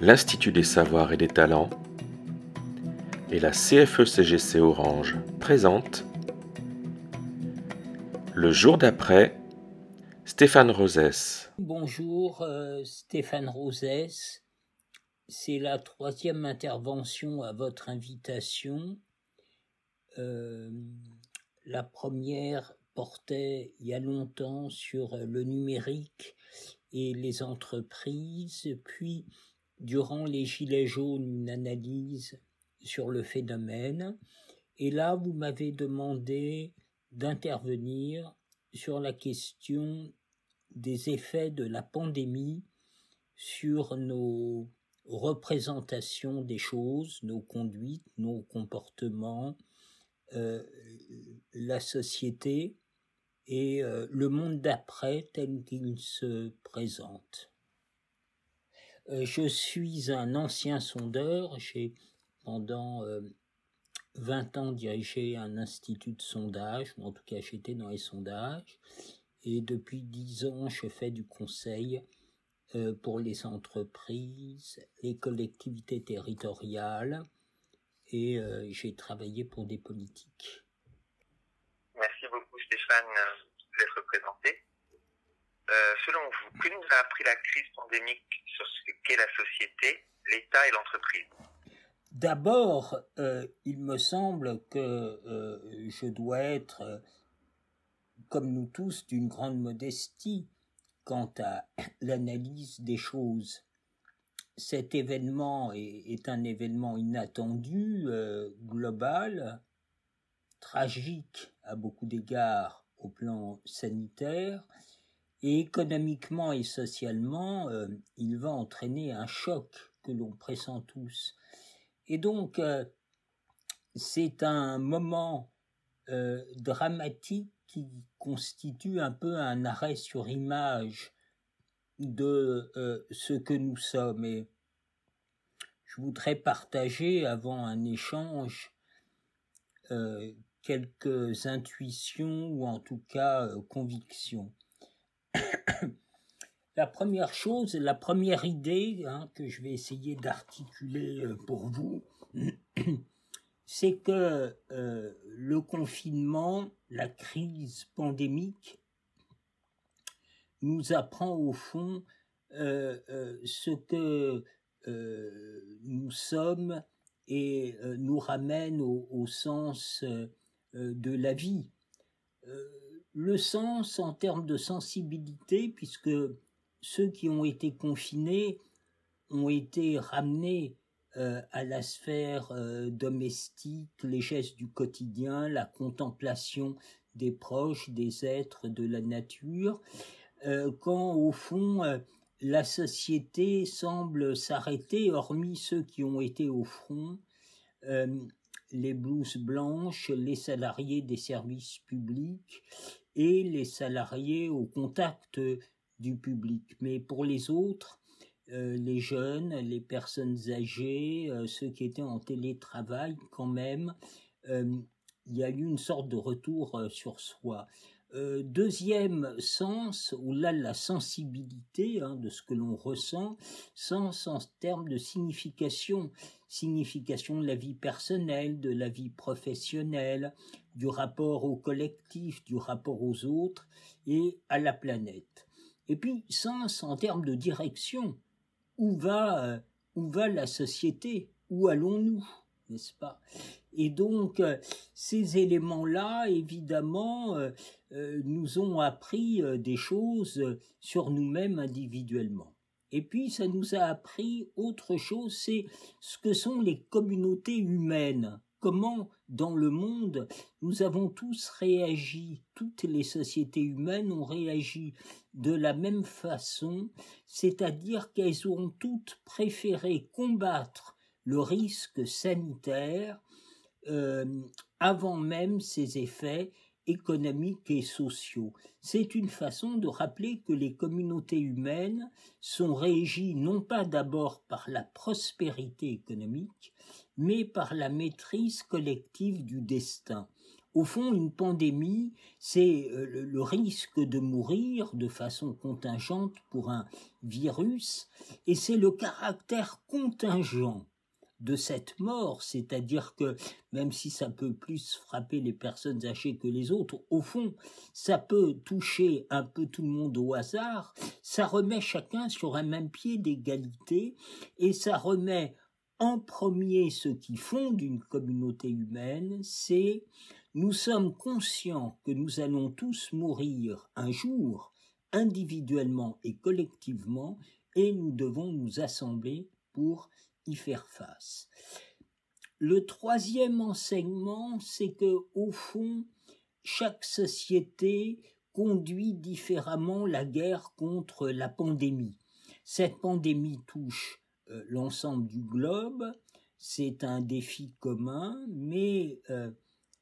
l'Institut des savoirs et des talents et la CFE-CGC Orange présente Le jour d'après, Stéphane Rosès. Bonjour euh, Stéphane Rosès, c'est la troisième intervention à votre invitation. Euh, la première portait il y a longtemps sur le numérique et les entreprises, puis durant les Gilets jaunes une analyse sur le phénomène, et là vous m'avez demandé d'intervenir sur la question des effets de la pandémie sur nos représentations des choses, nos conduites, nos comportements, euh, la société et euh, le monde d'après tel qu'il se présente. Euh, je suis un ancien sondeur, j'ai pendant 20 ans dirigé un institut de sondage, en tout cas j'étais dans les sondages, et depuis 10 ans je fais du conseil pour les entreprises, les collectivités territoriales, et j'ai travaillé pour des politiques. Merci beaucoup Stéphane d'être présenté. Euh, selon vous, que nous a appris la crise pandémique sur ce qu'est la société, l'État et l'entreprise? D'abord, euh, il me semble que euh, je dois être, comme nous tous, d'une grande modestie quant à l'analyse des choses. Cet événement est, est un événement inattendu, global, tragique à beaucoup d'égards au plan sanitaire, et économiquement et socialement, euh, il va entraîner un choc que l'on pressent tous. Et donc, euh, c'est un moment euh, dramatique qui constitue un peu un arrêt sur image de ce que nous sommes. Et je voudrais partager avant un échange quelques intuitions ou en tout cas convictions. La première chose, la première idée hein, que je vais essayer d'articuler euh, pour vous, c'est que euh, le confinement, la crise pandémique, nous apprend au fond ce que nous sommes et nous ramène au sens euh, de la vie. Euh, le sens en termes de sensibilité, puisque ceux qui ont été confinés ont été ramenés euh, à la sphère domestique, les gestes du quotidien, la contemplation des proches, des êtres, de la nature, quand au fond la société semble s'arrêter, hormis ceux qui ont été au front, les blouses blanches, les salariés des services publics et les salariés au contact du public. Mais pour les autres, euh, les jeunes, les personnes âgées, euh, ceux qui étaient en télétravail quand même, euh, il y a eu une sorte de retour sur soi. Deuxième sens, ou là la sensibilité hein, de ce que l'on ressent, sens en termes de signification, signification de la vie personnelle, de la vie professionnelle, du rapport au collectif, du rapport aux autres et à la planète. Et puis sens en termes de direction, où va, euh, où va la société, où allons-nous? N'est-ce pas? Et donc, euh, ces éléments-là, évidemment, euh, nous ont appris des choses sur nous-mêmes individuellement. Et puis, ça nous a appris autre chose, c'est ce que sont les communautés humaines. Comment, dans le monde, nous avons tous réagi, toutes les sociétés humaines ont réagi de la même façon, c'est-à-dire qu'elles ont toutes préféré combattre le risque sanitaire euh, avant même ses effets économiques et sociaux. C'est une façon de rappeler que les communautés humaines sont régies non pas d'abord par la prospérité économique, mais par la maîtrise collective du destin. au fond, une pandémie, c'est euh, le risque de mourir de façon contingente pour un virus, et c'est le caractère contingent de cette mort, c'est-à-dire que même si ça peut plus frapper les personnes âgées que les autres, au fond, ça peut toucher un peu tout le monde au hasard, ça remet chacun sur un même pied d'égalité et ça remet en premier ce qui fonde une communauté humaine, c'est nous sommes conscients que nous allons tous mourir un jour, individuellement et collectivement, et nous devons nous assembler pour y faire face. Le troisième enseignement, c'est que, au fond, chaque société conduit différemment la guerre contre la pandémie. Cette pandémie touche l'ensemble du globe, c'est un défi commun, mais euh,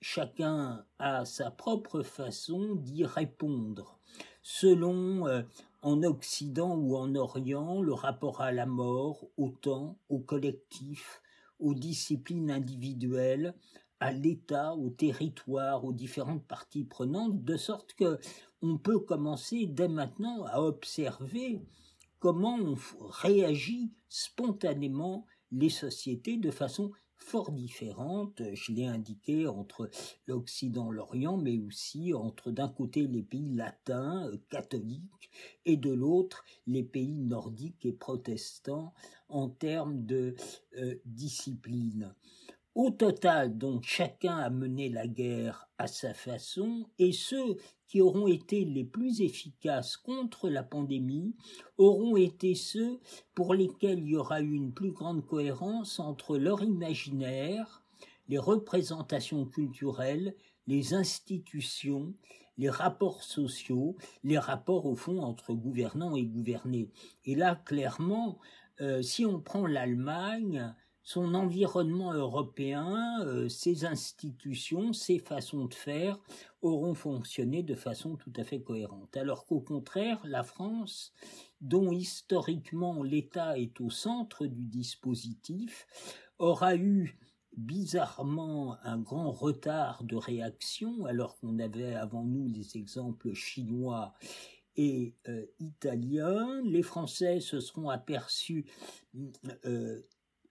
chacun a sa propre façon d'y répondre, selon euh, en Occident ou en Orient le rapport à la mort, au temps, au collectif, aux disciplines individuelles, à l'État, au territoire, aux différentes parties prenantes, de sorte que on peut commencer dès maintenant à observer comment on réagit spontanément les sociétés de façon fort différentes, je l'ai indiqué, entre l'Occident, l'Orient, mais aussi entre d'un côté les pays latins, euh, catholiques, et de l'autre les pays nordiques et protestants en termes de euh, discipline. Au total, donc, chacun a mené la guerre à sa façon, et ceux qui auront été les plus efficaces contre la pandémie auront été ceux pour lesquels il y aura eu une plus grande cohérence entre leur imaginaire, les représentations culturelles, les institutions, les rapports sociaux, les rapports au fond entre gouvernants et gouvernés. Et là, clairement, euh, si on prend l'Allemagne, son environnement européen, euh, ses institutions, ses façons de faire auront fonctionné de façon tout à fait cohérente. Alors qu'au contraire, la France, dont historiquement l'État est au centre du dispositif, aura eu bizarrement un grand retard de réaction, alors qu'on avait avant nous les exemples chinois et euh, italiens. Les Français se seront aperçus euh,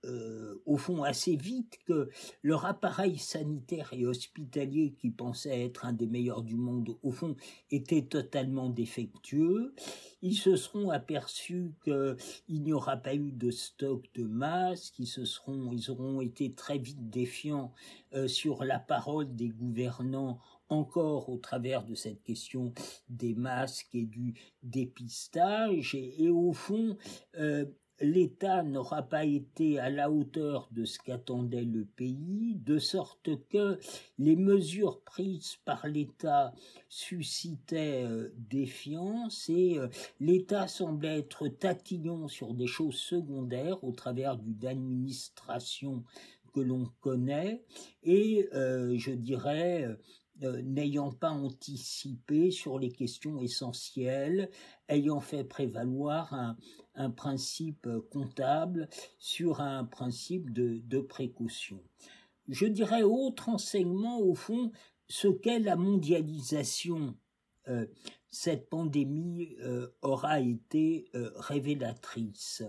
euh, au fond assez vite que leur appareil sanitaire et hospitalier qui pensait être un des meilleurs du monde au fond était totalement défectueux. Ils se seront aperçus qu'il n'y aura pas eu de stock de masques, ils se seront, ils auront été très vite défiants euh, sur la parole des gouvernants encore au travers de cette question des masques et du dépistage et, au fond euh, l'État n'aura pas été à la hauteur de ce qu'attendait le pays, de sorte que les mesures prises par l'État suscitaient euh, défiance et euh, l'État semblait être tatillon sur des choses secondaires au travers d'une administration que l'on connaît et euh, je dirais n'ayant pas anticipé sur les questions essentielles, ayant fait prévaloir un, un principe comptable sur un principe de, précaution. Je dirais autre enseignement au fond ce qu'est la mondialisation. Euh, cette pandémie euh, aura été euh, révélatrice.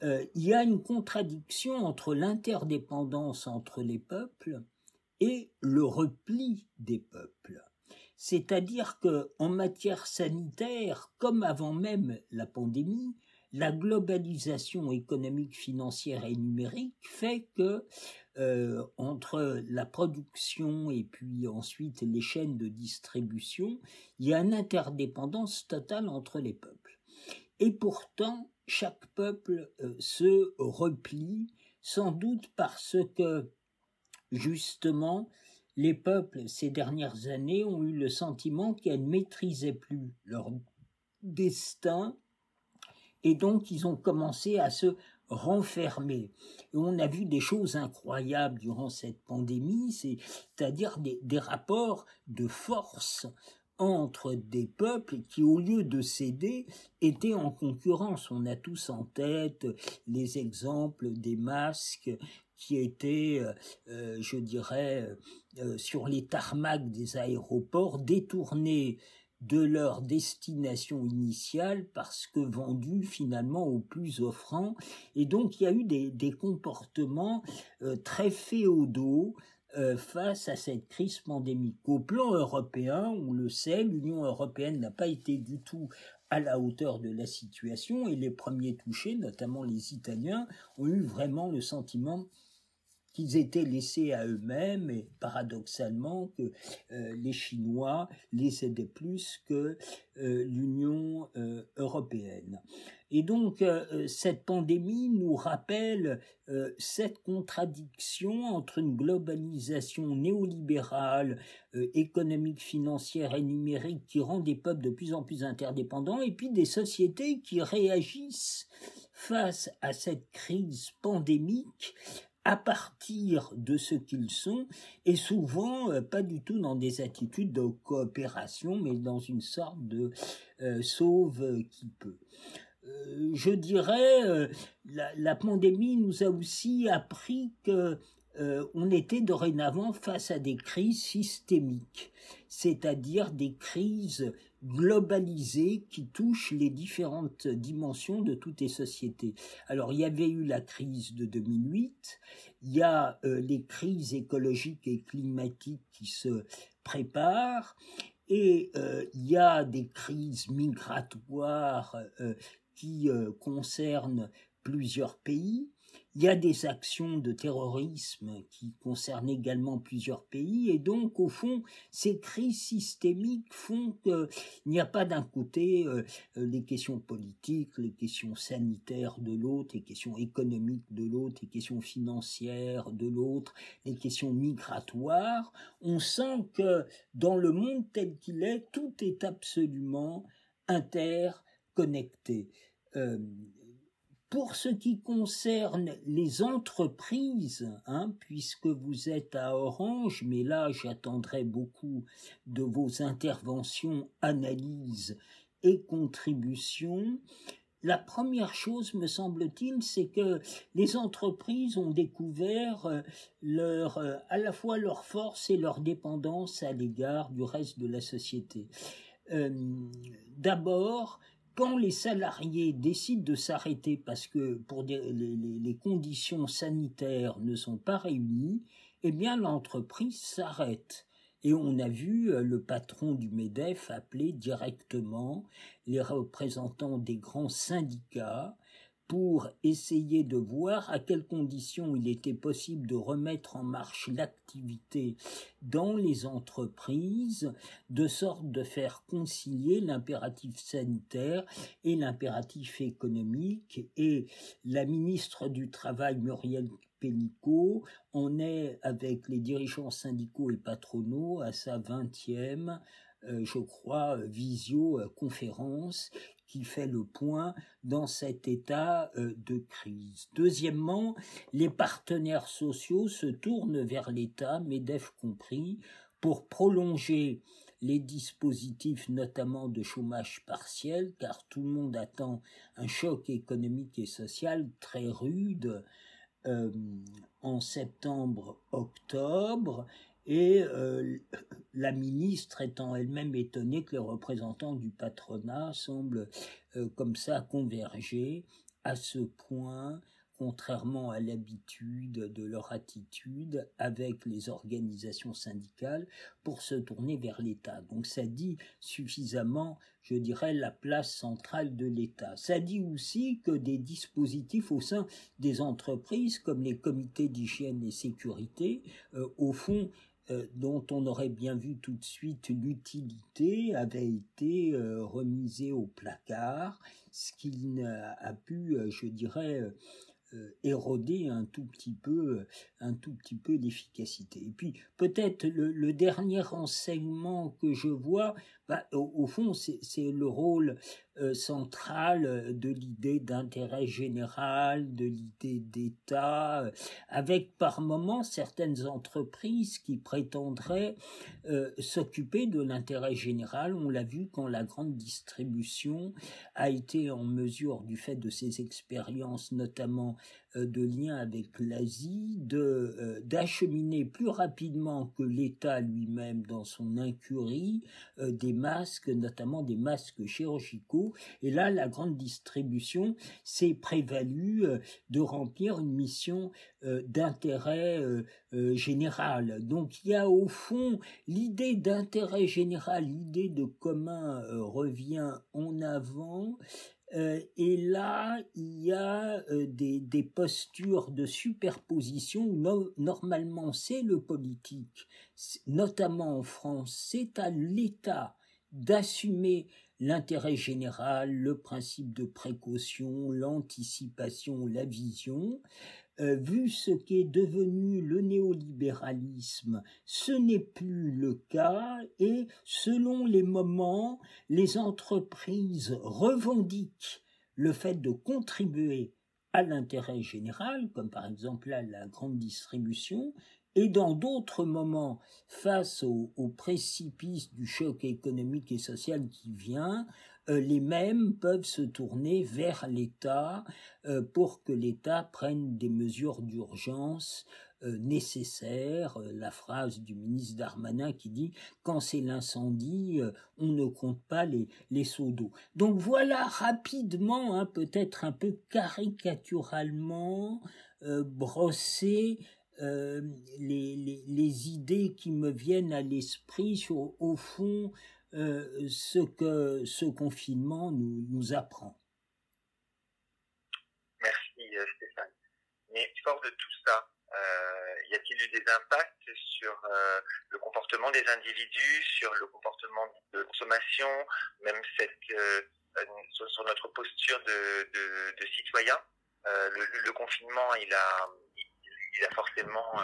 il y a une contradiction entre l'interdépendance entre les peuples et le repli des peuples. C'est-à-dire que en matière sanitaire, comme avant même la pandémie, la globalisation économique, financière et numérique fait que euh, entre la production et puis ensuite les chaînes de distribution, il y a une interdépendance totale entre les peuples. Et pourtant, chaque peuple euh, se replie, sans doute parce que justement, les peuples ces dernières années ont eu le sentiment qu'ils ne maîtrisaient plus leur destin et donc ils ont commencé à se renfermer. Et on a vu des choses incroyables durant cette pandémie, c'est-à-dire des, rapports de force entre des peuples qui, au lieu de céder, étaient en concurrence. On a tous en tête les exemples des masques qui étaient, euh, euh, je dirais, euh, sur les tarmacs des aéroports, détournés de leur destination initiale parce que vendus finalement aux plus offrants. Et donc il y a eu des, des comportements très féodaux euh, face à cette crise pandémique. Au plan européen, on le sait, l'Union européenne n'a pas été du tout à la hauteur de la situation et les premiers touchés, notamment les Italiens, ont eu vraiment le sentiment qu'ils étaient laissés à eux-mêmes et paradoxalement que euh, les Chinois les aidaient plus que euh, l'Union euh, européenne. Et donc cette pandémie nous rappelle cette contradiction entre une globalisation néolibérale, économique, financière et numérique qui rend des peuples de plus en plus interdépendants et puis des sociétés qui réagissent face à cette crise pandémique à partir de ce qu'ils sont et souvent euh, pas du tout dans des attitudes de coopération mais dans une sorte de euh, sauve qui peut. Euh, je dirais la, la, pandémie nous a aussi appris que on était dorénavant face à des crises systémiques, c'est-à-dire des crises globalisée qui touche les différentes dimensions de toutes les sociétés. Alors il y avait eu la crise de 2008, il y a euh, les crises écologiques et climatiques qui se préparent, et euh, il y a des crises migratoires euh, qui concernent plusieurs pays. Il y a des actions de terrorisme qui concernent également plusieurs pays et donc au fond ces crises systémiques font qu'il n'y a pas d'un côté euh, les questions politiques, les questions sanitaires de l'autre, les questions économiques de l'autre, les questions financières de l'autre, les questions migratoires. On sent que dans le monde tel qu'il est, tout est absolument interconnecté. Euh, pour ce qui concerne les entreprises, hein, puisque vous êtes à Orange, mais là j'attendrai beaucoup de vos interventions, analyses et contributions, la première chose, me semble-t-il, c'est que les entreprises ont découvert euh, leur, euh, à la fois leur force et leur dépendance à l'égard du reste de la société. Euh, d'abord, quand les salariés décident de s'arrêter parce que pour les, conditions sanitaires ne sont pas réunies, eh bien l'entreprise s'arrête. Et on a vu euh, le patron du MEDEF appeler directement les représentants des grands syndicats pour essayer de voir à quelles conditions il était possible de remettre en marche l'activité dans les entreprises, de sorte de faire concilier l'impératif sanitaire et l'impératif économique. Et la ministre du Travail, Muriel Pénicaud, en est avec les dirigeants syndicaux et patronaux à sa vingtième euh, je crois, visio-conférence qui fait le point dans cet état euh, de crise. Deuxièmement, les partenaires sociaux se tournent vers l'État, MEDEF compris, pour prolonger les dispositifs notamment de chômage partiel, car tout le monde attend un choc économique et social très rude euh, en septembre-octobre, et euh, la ministre étant elle-même étonnée que les représentants du patronat semblent euh, comme ça converger à ce point contrairement à l'habitude de leur attitude avec les organisations syndicales pour se tourner vers l'État. Donc ça dit suffisamment, je dirais, la place centrale de l'État. Ça dit aussi que des dispositifs au sein des entreprises comme les comités d'hygiène et sécurité, euh, au fond, euh, dont on aurait bien vu tout de suite l'utilité avait été euh, remisé au placard, ce qui a pu, euh, je dirais, éroder un tout petit peu, un tout petit peu l'efficacité. Et puis peut-être le, dernier enseignement que je vois, bah, au, fond, c'est le rôle euh, centrale de l'idée d'intérêt général, de l'idée d'État, avec par moments certaines entreprises qui prétendraient s'occuper de l'intérêt général. On l'a vu quand la grande distribution a été en mesure, du fait de ses expériences, notamment euh, de lien avec l'Asie, de euh, d'acheminer plus rapidement que l'État lui-même dans son incurie euh, des masques, notamment des masques chirurgicaux. Et là, la grande distribution s'est prévalue de remplir une mission d'intérêt général. Donc il y a au fond l'idée d'intérêt général, l'idée de commun revient en avant euh, et là, il y a euh, des, des, postures de superposition où normalement c'est le politique, notamment en France, c'est à l'État d'assumer l'intérêt général, le principe de précaution, l'anticipation, la vision. Euh, vu ce qu'est devenu le néolibéralisme, ce n'est plus le cas et selon les moments, les entreprises revendiquent le fait de contribuer à l'intérêt général, comme par exemple la grande distribution, et dans d'autres moments, face au, précipice du choc économique et social qui vient, les mêmes peuvent se tourner vers l'État euh, pour que l'État prenne des mesures d'urgence euh, nécessaires. La phrase du ministre Darmanin qui dit quand c'est l'incendie, on ne compte pas les, les seaux d'eau. Donc voilà rapidement, hein, peut-être un peu caricaturalement, brossé les, les, idées qui me viennent à l'esprit sur, au fond, euh, ce que ce confinement nous, apprend. Merci euh, Stéphane. Mais fort de tout ça, euh, y a-t-il eu des impacts sur le comportement des individus, sur le comportement de consommation, même sur, notre posture de, citoyen? Le, confinement, il a, forcément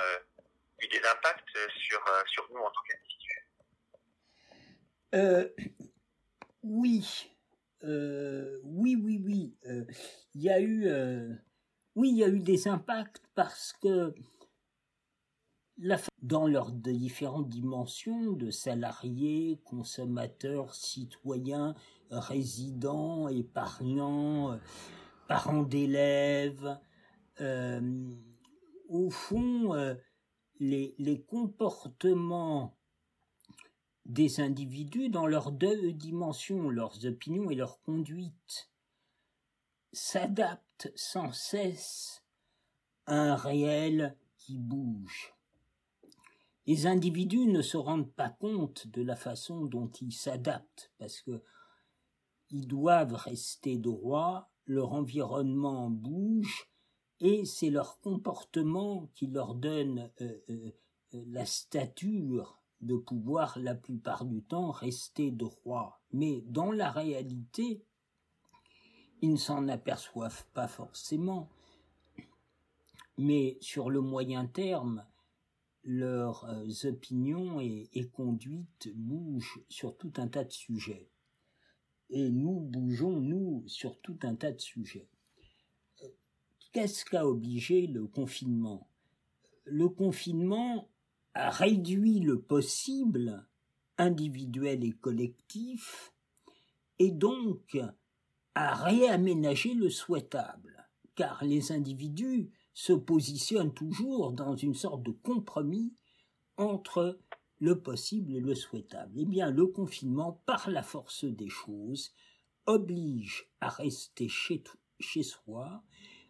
eu des impacts sur nous en tant qu'individus? Euh, oui, euh, oui, oui, oui. Euh, il y a eu, oui, il y a eu des impacts parce que dans leurs différentes dimensions de salariés, consommateurs, citoyens, résidents, épargnants, parents d'élèves, au fond, les, les comportements des individus dans leurs deux dimensions, leurs opinions et leur conduite, s'adaptent sans cesse à un réel qui bouge. Les individus ne se rendent pas compte de la façon dont ils s'adaptent parce que ils doivent rester droits, leur environnement bouge et c'est leur comportement qui leur donne euh, euh, la stature de pouvoir la plupart du temps rester droit. Mais dans la réalité, ils ne s'en aperçoivent pas forcément. Mais sur le moyen terme, leurs euh, opinions et, conduites bougent sur tout un tas de sujets. Et nous bougeons, nous, sur tout un tas de sujets. Qu'est-ce qu'a obligé le confinement? Le confinement réduit le possible individuel et collectif et donc à réaménager le souhaitable, car les individus se positionnent toujours dans une sorte de compromis entre le possible et le souhaitable. Eh bien, le confinement, par la force des choses, oblige à rester chez, chez soi,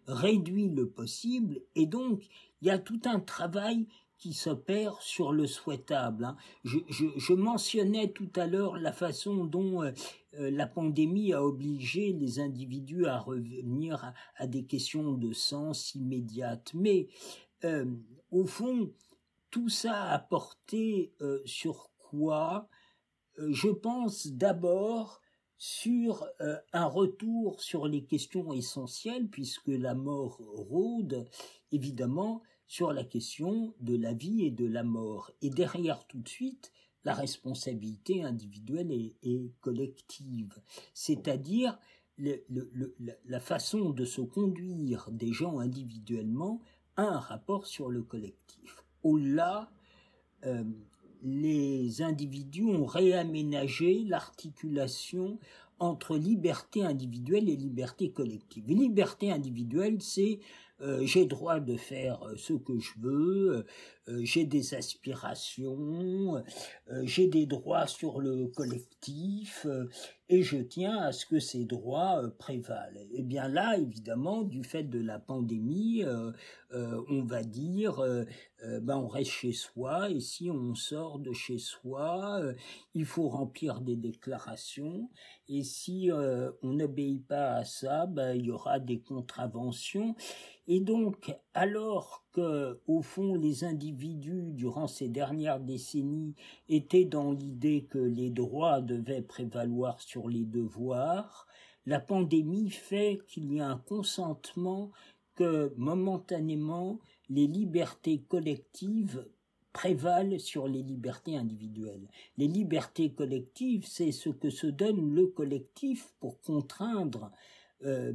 réduit le possible, et donc il y a tout un travail qui s'opère sur le souhaitable. Hein. Je, mentionnais tout à l'heure la façon dont euh, euh, la pandémie a obligé les individus à revenir à, des questions de sens immédiates. Mais euh, au fond, tout ça a porté sur quoi Je pense d'abord sur un retour sur les questions essentielles, puisque la mort rôde, évidemment, sur la question de la vie et de la mort. Et derrière tout de suite, la responsabilité individuelle et, collective, c'est-à-dire la façon de se conduire des gens individuellement a un rapport sur le collectif. Au-delà, euh, les individus ont réaménagé l'articulation entre liberté individuelle et liberté collective. Liberté individuelle, c'est j'ai droit de faire euh, ce que je veux, euh, j'ai des aspirations, j'ai des droits sur le collectif et je tiens à ce que ces droits prévalent. Et eh bien là, évidemment, du fait de la pandémie, on va dire, ben on reste chez soi et si on sort de chez soi, il faut remplir des déclarations et si on n'obéit pas à ça, ben, il y aura des contraventions. Et donc, alors que, au fond, les individus, durant ces dernières décennies, étaient dans l'idée que les droits devaient prévaloir sur les devoirs, la pandémie fait qu'il y a un consentement que, momentanément, les libertés collectives prévalent sur les libertés individuelles. Les libertés collectives, c'est ce que se donne le collectif pour contraindre euh,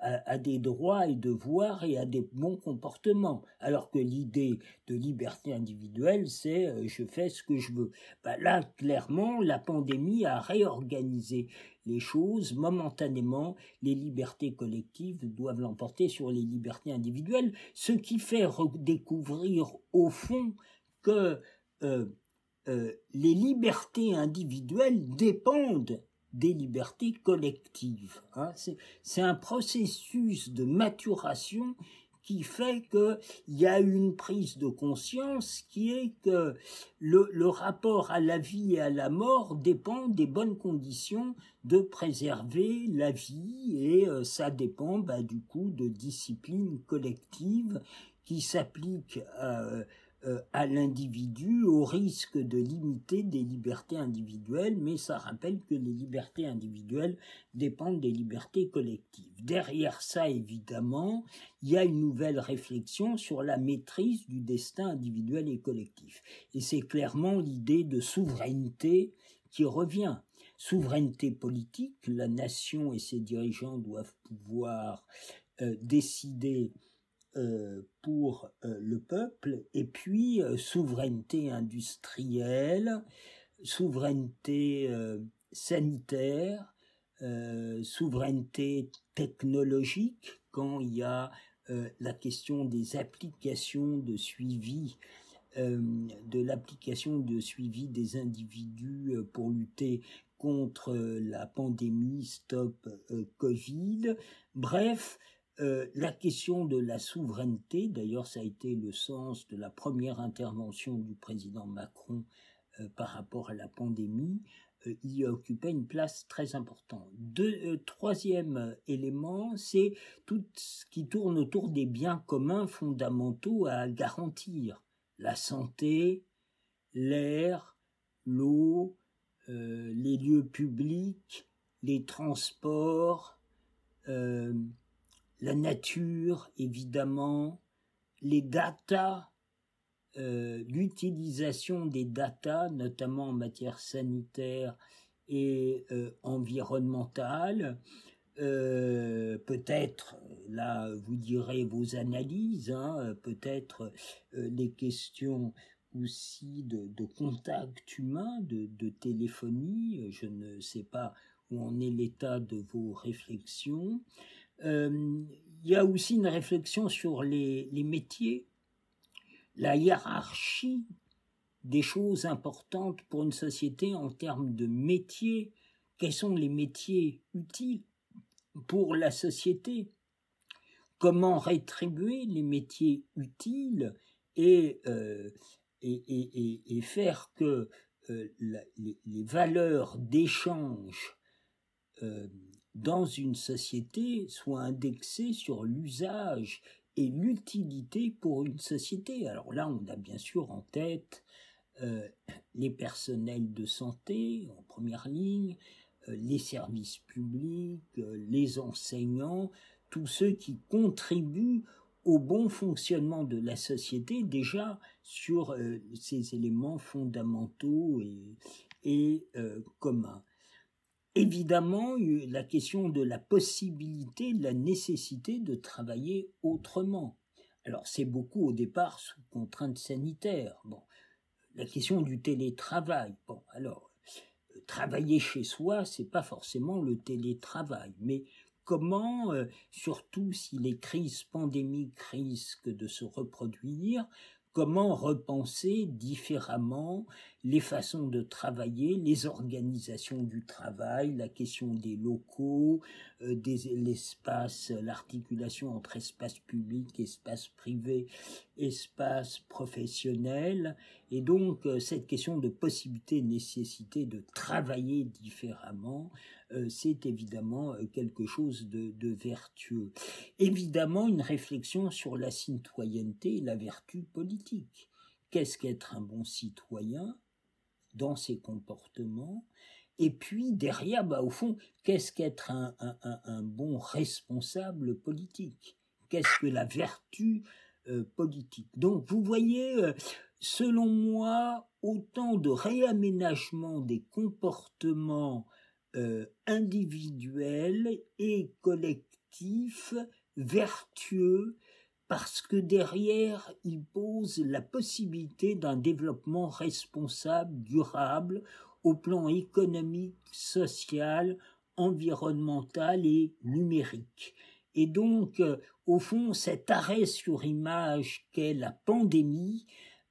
à, des droits et devoirs et à des bons comportements. Alors que l'idée de liberté individuelle, c'est euh, je fais ce que je veux. Bah, là, clairement, la pandémie a réorganisé les choses momentanément. Les libertés collectives doivent l'emporter sur les libertés individuelles, ce qui fait redécouvrir au fond que euh, les libertés individuelles dépendent des libertés collectives. Hein. C'est un processus de maturation qui fait qu'il y a une prise de conscience qui est que le, rapport à la vie et à la mort dépend des bonnes conditions de préserver la vie et euh, ça dépend bah, du coup de disciplines collectives qui s'appliquent euh, à l'individu au risque de limiter des libertés individuelles, mais ça rappelle que les libertés individuelles dépendent des libertés collectives. Derrière ça, évidemment, il y a une nouvelle réflexion sur la maîtrise du destin individuel et collectif. Et c'est clairement l'idée de souveraineté qui revient. Souveraineté politique, la nation et ses dirigeants doivent pouvoir euh, décider euh, pour euh, le peuple, et puis euh, souveraineté industrielle, souveraineté sanitaire, souveraineté technologique, quand il y a la question des applications de suivi de l'application de suivi des individus pour lutter contre la pandémie Stop Covid. Bref, euh, la question de la souveraineté, d'ailleurs ça a été le sens de la première intervention du président Macron euh, par rapport à la pandémie, euh, y occupait une place très importante. troisième élément, c'est tout ce qui tourne autour des biens communs fondamentaux à garantir. La santé, l'air, l'eau, les lieux publics, les transports, la nature, évidemment, les datas, euh, l'utilisation des datas, notamment en matière sanitaire et euh, environnementale. Euh, peut-être, là, vous direz vos analyses, hein, peut-être les questions aussi de, contact humain, de, téléphonie. Je ne sais pas où en est l'état de vos réflexions. Euh, il y a aussi une réflexion sur les, métiers, la hiérarchie des choses importantes pour une société en termes de métiers. Quels sont les métiers utiles pour la société? Comment rétribuer les métiers utiles et, euh, faire que euh, les, valeurs d'échange dans une société soit indexé sur l'usage et l'utilité pour une société. Alors là, on a bien sûr en tête euh, les personnels de santé en première ligne, euh, les services publics, euh, les enseignants, tous ceux qui contribuent au bon fonctionnement de la société déjà sur ces éléments fondamentaux et, communs. Évidemment, la question de la possibilité, de la nécessité de travailler autrement. Alors c'est beaucoup au départ sous contraintes sanitaires. Bon, la question du télétravail. Bon, alors travailler chez soi, c'est pas forcément le télétravail, mais comment, euh, surtout si les crises pandémiques risquent de se reproduire, comment repenser différemment les façons de travailler, les organisations du travail, la question des locaux, euh, l'espace, l'articulation entre espace public, espace privé, espace professionnel, et donc euh, cette question de possibilité, nécessité de travailler différemment, c'est évidemment euh, quelque chose de, vertueux. Évidemment, une réflexion sur la citoyenneté et la vertu politique. Qu'est-ce qu'être un bon citoyen dans ses comportements? Et puis derrière, bah, au fond, qu'est-ce qu'être un, bon responsable politique? Qu'est-ce que la vertu euh, politique? Donc vous voyez, selon moi, autant de réaménagement des comportements euh, individuel et collectif, vertueux, parce que derrière, il pose la possibilité d'un développement responsable, durable, au plan économique, social, environnemental et numérique. Et donc, euh, au fond, cet arrêt sur image qu'est la pandémie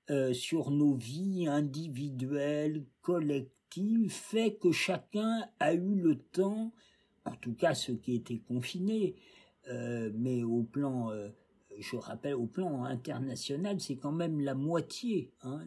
euh, sur nos vies individuelles, collectives, fait que chacun a eu le temps, en tout cas ceux qui étaient confinés, euh, mais au plan, euh, je rappelle, au plan international, c'est quand même la moitié, hein,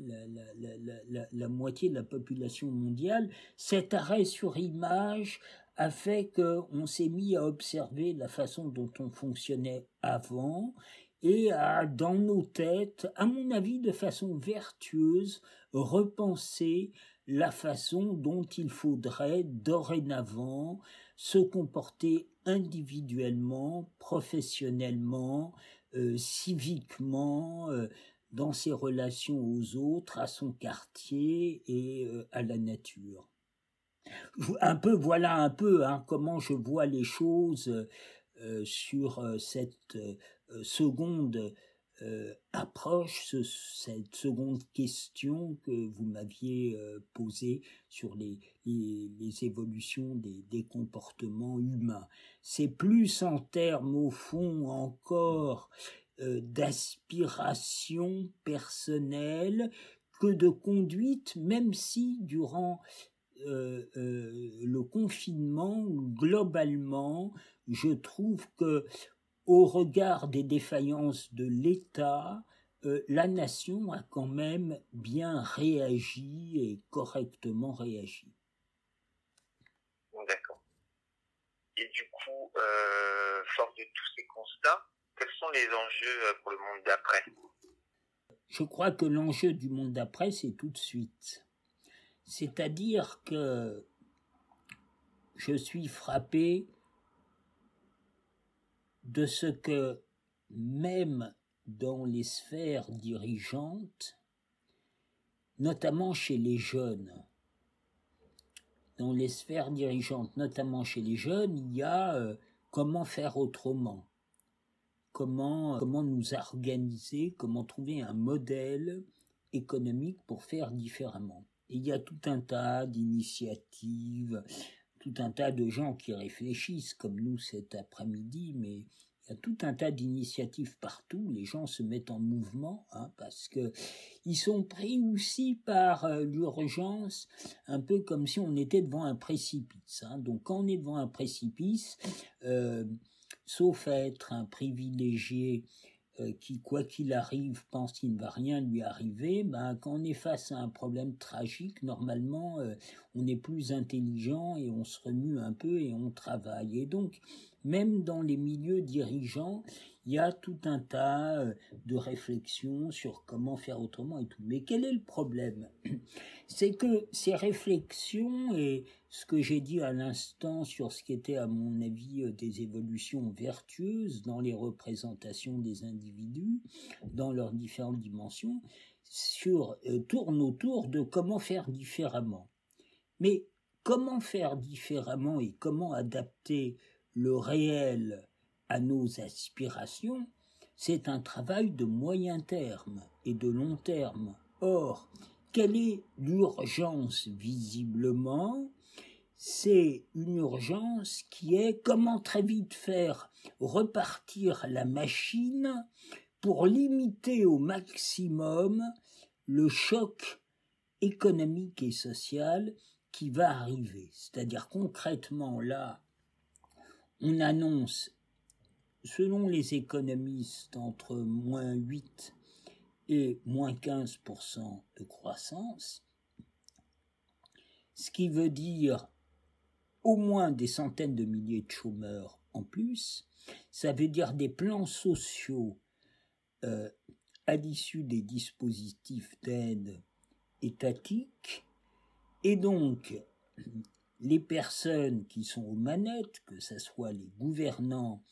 la, moitié de la population mondiale. Cet arrêt sur image a fait qu'on s'est mis à observer la façon dont on fonctionnait avant et à, dans nos têtes, à mon avis, de façon vertueuse, repenser la façon dont il faudrait dorénavant se comporter individuellement, professionnellement, euh, civiquement, euh, dans ses relations aux autres, à son quartier et euh, à la nature. Un peu, voilà un peu hein, comment je vois les choses sur cette seconde euh, approche cette seconde question que vous m'aviez euh, posée sur les, les, évolutions des, comportements humains. C'est plus en termes, au fond, encore euh, d'aspiration personnelle que de conduite, même si durant le confinement, globalement, je trouve que au regard des défaillances de l'État, euh, la nation a quand même bien réagi et correctement réagi. D'accord. Et du coup, euh, fort de tous ces constats, quels sont les enjeux euh, pour le monde d'après? Je crois que l'enjeu du monde d'après, c'est tout de suite. C'est-à-dire que je suis frappé de ce que même dans les sphères dirigeantes, notamment chez les jeunes, dans les sphères dirigeantes, notamment chez les jeunes, il y a euh, comment faire autrement, comment, comment nous organiser, comment trouver un modèle économique pour faire différemment. Il y a tout un tas d'initiatives, tout un tas de gens qui réfléchissent comme nous cet après-midi, mais il y a tout un tas d'initiatives partout. Les gens se mettent en mouvement hein, parce que ils sont pris aussi par euh, l'urgence, un peu comme si on était devant un précipice. Hein. Donc quand on est devant un précipice, euh, sauf être un privilégié qui, quoi qu'il arrive, pense qu'il ne va rien lui arriver, ben, quand on est face à un problème tragique, normalement, euh, on est plus intelligent et on se remue un peu et on travaille. Et donc, même dans les milieux dirigeants, il y a tout un tas euh, de réflexions sur comment faire autrement et tout. Mais quel est le problème? C'est que ces réflexions et ce que j'ai dit à l'instant sur ce qui était à mon avis euh, des évolutions vertueuses dans les représentations des individus, dans leurs différentes dimensions, sur, euh, autour de comment faire différemment. Mais comment faire différemment et comment adapter le réel à nos aspirations, c'est un travail de moyen terme et de long terme. Or, quelle est l'urgence visiblement? C'est une urgence qui est comment très vite faire repartir la machine pour limiter au maximum le choc économique et social qui va arriver. C'est-à-dire concrètement là, on annonce selon les économistes, entre moins 8 et moins 15% de croissance, ce qui veut dire au moins des centaines de milliers de chômeurs en plus, ça veut dire des plans sociaux euh, à l'issue des dispositifs d'aide étatiques, et donc les personnes qui sont aux manettes, que ce soit les gouvernants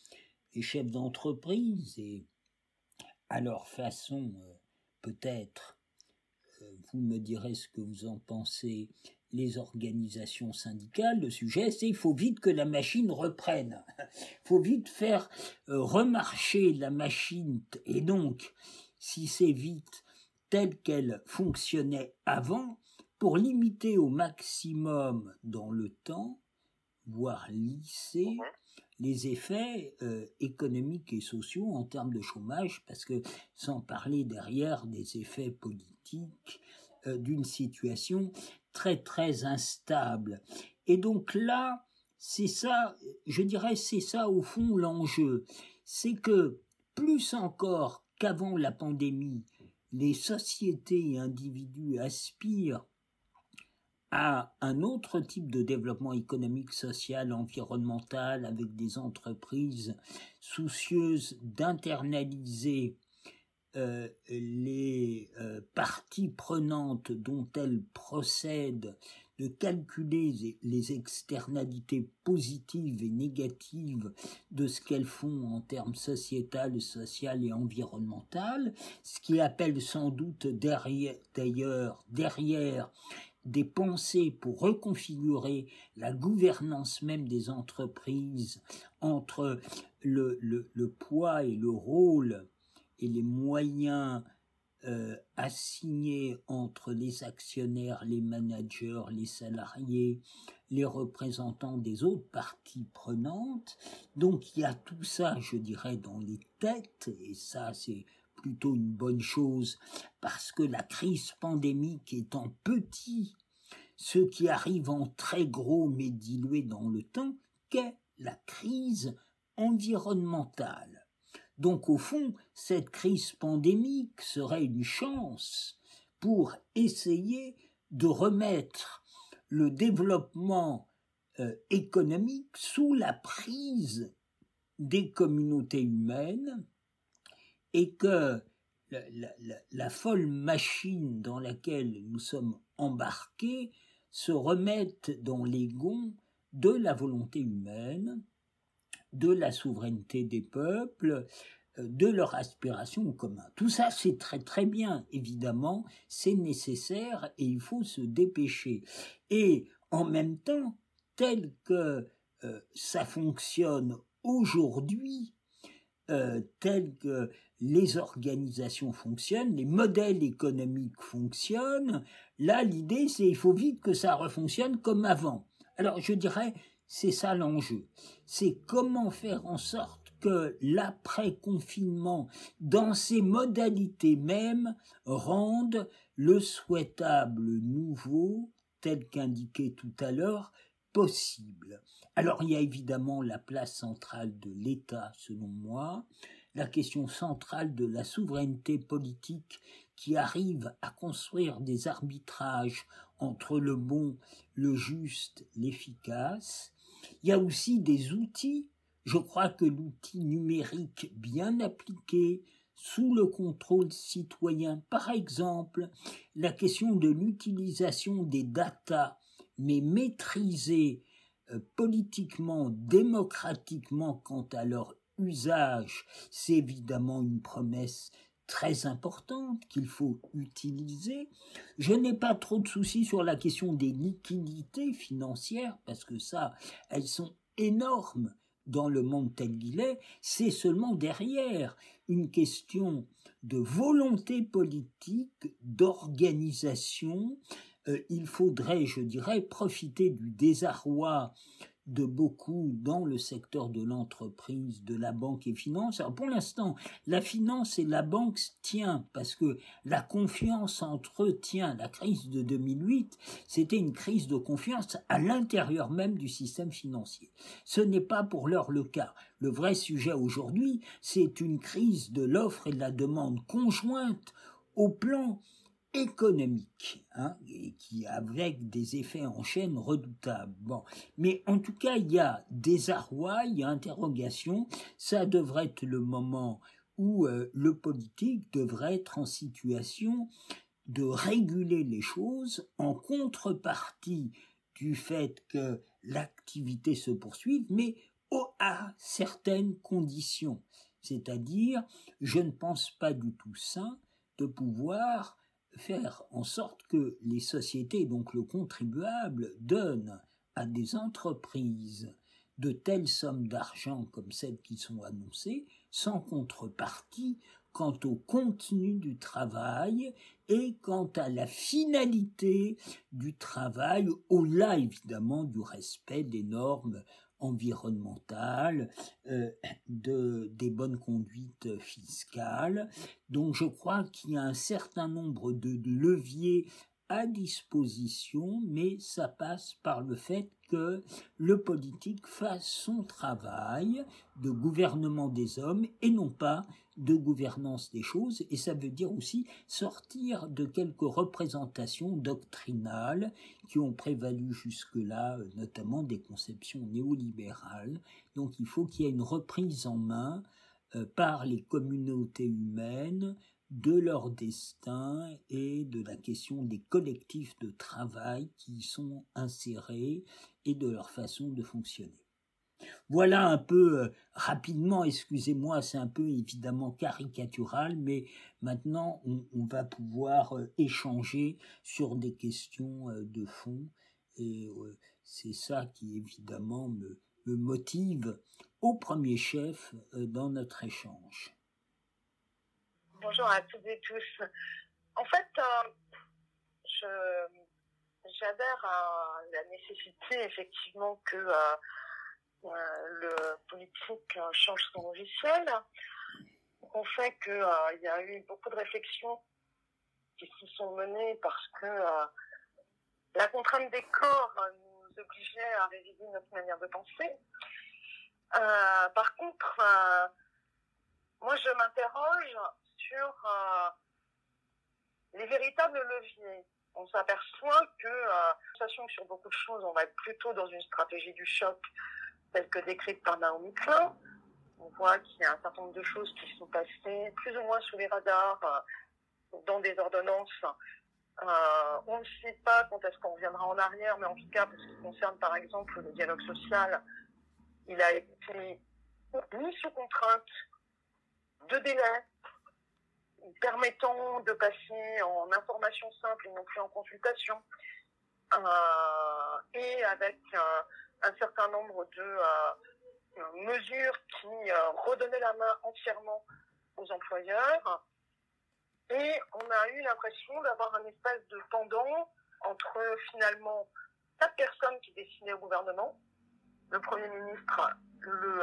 les chefs d'entreprise et à leur façon euh, peut-être, euh, vous me direz ce que vous en pensez, les organisations syndicales, le sujet c'est il faut vite que la machine reprenne, il faut vite faire euh, remarcher la machine et donc si c'est vite telle qu'elle fonctionnait avant, pour limiter au maximum dans le temps, voire lisser les effets euh, économiques et sociaux en termes de chômage, parce que sans parler derrière des effets politiques euh, d'une situation très très instable. Et donc là, c'est ça, je dirais, c'est ça au fond l'enjeu, c'est que plus encore qu'avant la pandémie, les sociétés et individus aspirent un autre type de développement économique, social, environnemental, avec des entreprises soucieuses d'internaliser euh, les euh, parties prenantes dont elles procèdent, de calculer les externalités positives et négatives de ce qu'elles font en termes sociétal, social et environnemental, ce qui appelle sans doute derrière, d'ailleurs derrière des pensées pour reconfigurer la gouvernance même des entreprises entre le, le, poids et le rôle et les moyens euh, assignés entre les actionnaires, les managers, les salariés, les représentants des autres parties prenantes. Donc il y a tout ça, je dirais, dans les têtes, et ça c'est plutôt une bonne chose, parce que la crise pandémique étant petit, ce qui arrive en très gros mais dilué dans le temps, qu'est la crise environnementale. Donc au fond, cette crise pandémique serait une chance pour essayer de remettre le développement euh, économique sous la prise des communautés humaines et que la, folle machine dans laquelle nous sommes embarqués se remettent dans les gonds de la volonté humaine, de la souveraineté des peuples, euh, de leur aspiration au. Tout ça, c'est très très bien, évidemment, c'est nécessaire et il faut se dépêcher. Et en même temps, tel que euh, ça fonctionne aujourd'hui, euh, tel que les organisations fonctionnent, les modèles économiques fonctionnent, là l'idée c'est il faut vite que ça refonctionne comme avant. Alors je dirais c'est ça l'enjeu. C'est comment faire en sorte que l'après-confinement, dans ses modalités mêmes, rende le souhaitable nouveau, tel qu'indiqué tout à l'heure, possible. Alors il y a évidemment la place centrale de l'État, selon moi, la question centrale de la souveraineté politique qui arrive à construire des arbitrages entre le bon, le juste, l'efficace. Il y a aussi des outils, Je crois que l'outil numérique bien appliqué, sous le contrôle citoyen, par exemple, la question de l'utilisation des datas, mais maîtrisée euh, politiquement, démocratiquement quant à leur usage, c'est évidemment une promesse très importante qu'il faut utiliser. Je n'ai pas trop de soucis sur la question des liquidités financières, parce que ça, elles sont énormes dans le monde tel qu'il est, c'est seulement derrière une question de volonté politique, d'organisation. Euh, il faudrait, je dirais, profiter du désarroi de beaucoup dans le secteur de l'entreprise, de la banque et finance. Alors pour l'instant, la finance et la banque tient parce que la confiance entre eux tient. La crise de 2008, c'était une crise de confiance à l'intérieur même du système financier. Ce n'est pas pour l'heure le cas. Le vrai sujet aujourd'hui, c'est une crise de l'offre et de la demande conjointe au plan économique, hein, et qui avec des effets en chaîne redoutables. Bon, mais en tout cas, il y a des arrois, il y a interrogation. Ça devrait être le moment où euh, le politique devrait être en situation de réguler les choses en contrepartie du fait que l'activité se poursuive, mais à certaines conditions. C'est-à-dire, je ne pense pas du tout sain de pouvoir faire en sorte que les sociétés, donc le contribuable, donnent à des entreprises de telles sommes d'argent comme celles qui sont annoncées, sans contrepartie quant au contenu du travail et quant à la finalité du travail, au-delà évidemment du respect des normes environnementale, euh, de, des bonnes conduites fiscales. Donc je crois qu'il y a un certain nombre de leviers à disposition, mais ça passe par le fait que le politique fasse son travail de gouvernement des hommes et non pas de gouvernance des choses, et ça veut dire aussi sortir de quelques représentations doctrinales qui ont prévalu jusque-là, notamment des conceptions néolibérales. Donc il faut qu'il y ait une reprise en main euh, par les communautés humaines de leur destin et de la question des collectifs de travail qui y sont insérés et de leur façon de fonctionner. Voilà un peu euh, rapidement, excusez-moi, c'est un peu évidemment caricatural, mais maintenant on, va pouvoir euh, échanger sur des questions euh, de fond et c'est ça qui évidemment me motive au premier chef dans notre échange. Bonjour à toutes et tous. En fait, j'adhère à la nécessité effectivement que le politique change son logiciel. On fait qu'il y a eu beaucoup de réflexions qui se sont menées parce que la contrainte des corps nous obligeait à réviser notre manière de penser. par contre, moi je m'interroge sur euh, les véritables leviers. On s'aperçoit que, euh, sur beaucoup de choses, on va être plutôt dans une stratégie du choc, telle que décrite par Naomi Klein. On voit qu'il y a un certain nombre de choses qui sont passées plus ou moins sous les radars, euh, dans des ordonnances. Euh, on ne sait pas quand est-ce qu'on reviendra en arrière, mais en tout cas, pour ce qui concerne par exemple le dialogue social, il a été mis sous contrainte de délai, permettant de passer en information simple et non plus en consultation, euh, et avec un certain nombre de euh, mesures qui redonnaient la main entièrement aux employeurs. Et on a eu l'impression d'avoir un espace de pendant entre finalement quatre personnes qui dessinaient au gouvernement, le Premier ministre, le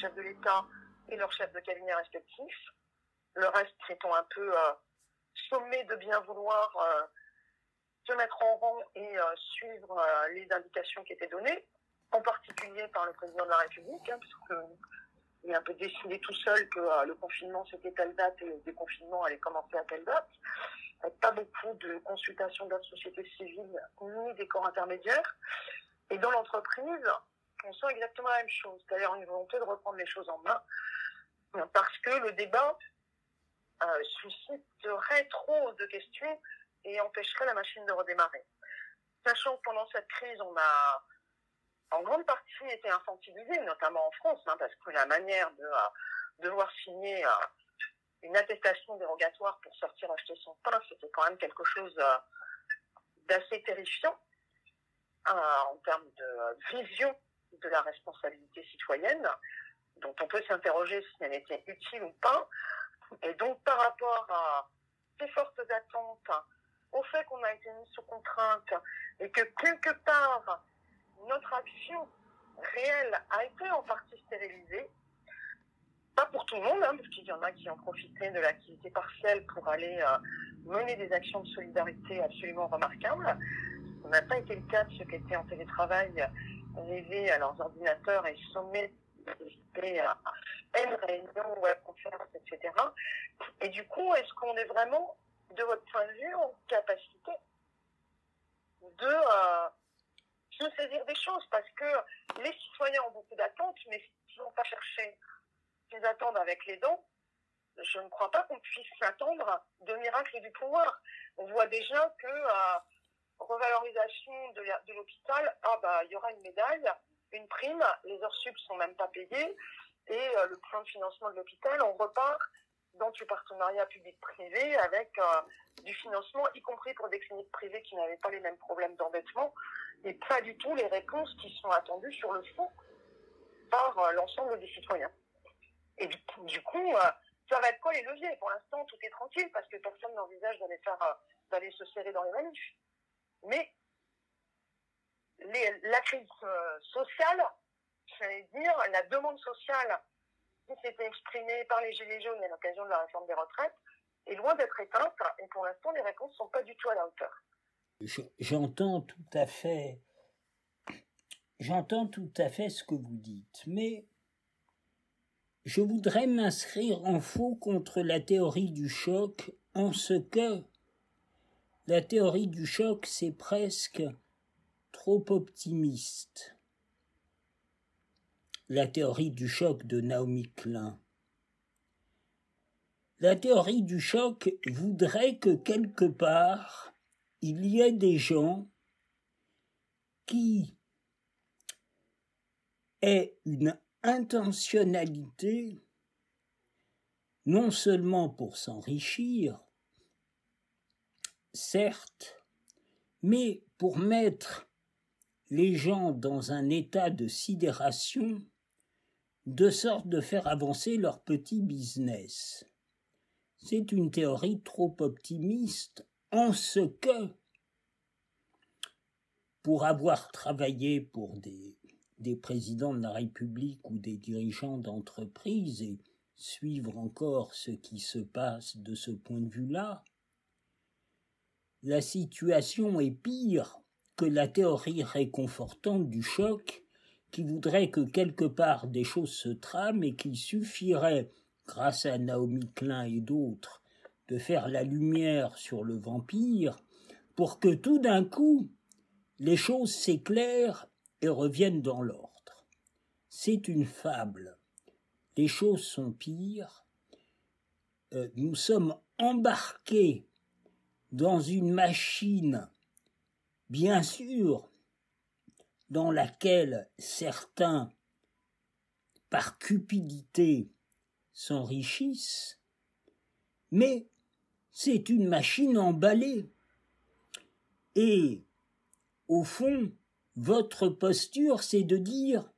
chef de l'État et leur chef de cabinet respectif, le reste étant un peu euh, sommé de bien vouloir euh, se mettre en rang et euh, suivre les indications qui étaient données, en particulier par le président de la République, hein, puisqu'il a un peu décidé tout seul que le confinement c'était telle date et le déconfinement allait commencer à telle date. Avec pas beaucoup de consultations de la société civile ni des corps intermédiaires. Et dans l'entreprise, on sent exactement la même chose, c'est-à-dire une volonté de reprendre les choses en main, parce que le débat euh, susciterait trop de questions et empêcherait la machine de redémarrer. Sachant que pendant cette crise, on a en grande partie été infantilisé, notamment en France, hein, parce que la manière de euh, devoir signer euh, une attestation dérogatoire pour sortir acheter son pain, c'était quand même quelque chose euh, d'assez terrifiant en termes de vision de la responsabilité citoyenne, dont on peut s'interroger si elle était utile ou pas. Et donc par rapport à ces fortes attentes, au fait qu'on a été mis sous contrainte et que quelque part notre action réelle a été en partie stérilisée, pas pour tout le monde, hein, parce qu'il y en a qui ont profité de l'activité partielle pour aller euh, mener des actions de solidarité absolument remarquables. Ce n'a pas été le cas de ceux qui étaient en télétravail, rêvés à leurs ordinateurs et sommés à une réunion, web conférence, etc. Et du coup, est-ce qu'on est vraiment, de votre point de vue, en capacité de euh, se saisir des choses Parce que les citoyens ont beaucoup d'attentes, mais s'ils n'ont pas cherché qu'ils attendent avec les dents, je ne crois pas qu'on puisse s'attendre de miracles du pouvoir. On voit déjà que euh, revalorisation de l'hôpital, ah bah il y aura une médaille, une prime, les heures sup sont même pas payées, et euh, le plan de financement de l'hôpital, on repart dans du partenariat public-privé avec euh, du financement, y compris pour des cliniques privées qui n'avaient pas les mêmes problèmes d'endettement, et pas du tout les réponses qui sont attendues sur le fond par l'ensemble des citoyens. Et du coup, euh, ça va être quoi les leviers? Pour l'instant, tout est tranquille parce que personne n'envisage d'aller euh, se serrer dans les manifs. Mais la crise euh, sociale, j'allais dire, la demande sociale qui s'était exprimée par les Gilets jaunes à l'occasion de la réforme des retraites est loin d'être éteinte et pour l'instant, les réponses ne sont pas du tout à la hauteur. J'entends tout à fait, j'entends tout à fait ce que vous dites, mais je voudrais m'inscrire en faux contre la théorie du choc en ce que la théorie du choc, c'est presque trop optimiste. La théorie du choc de Naomi Klein. La théorie du choc voudrait que quelque part il y ait des gens qui aient une intentionnalité non seulement pour s'enrichir, certes, mais pour mettre les gens dans un état de sidération, de sorte de faire avancer leur petit business. C'est une théorie trop optimiste en ce que, pour avoir travaillé pour des présidents de la République ou des dirigeants d'entreprise et suivre encore ce qui se passe de ce point de vue-là, la situation est pire que la théorie réconfortante du choc qui voudrait que quelque part des choses se trament et qu'il suffirait, grâce à Naomi Klein et d'autres, de faire la lumière sur le vampire pour que tout d'un coup les choses s'éclairent et reviennent dans l'ordre. C'est une fable. Les choses sont pires. Euh, nous sommes embarqués dans une machine, bien sûr, dans laquelle certains, par cupidité, s'enrichissent, mais c'est une machine emballée. Et, au fond, votre posture, c'est de dire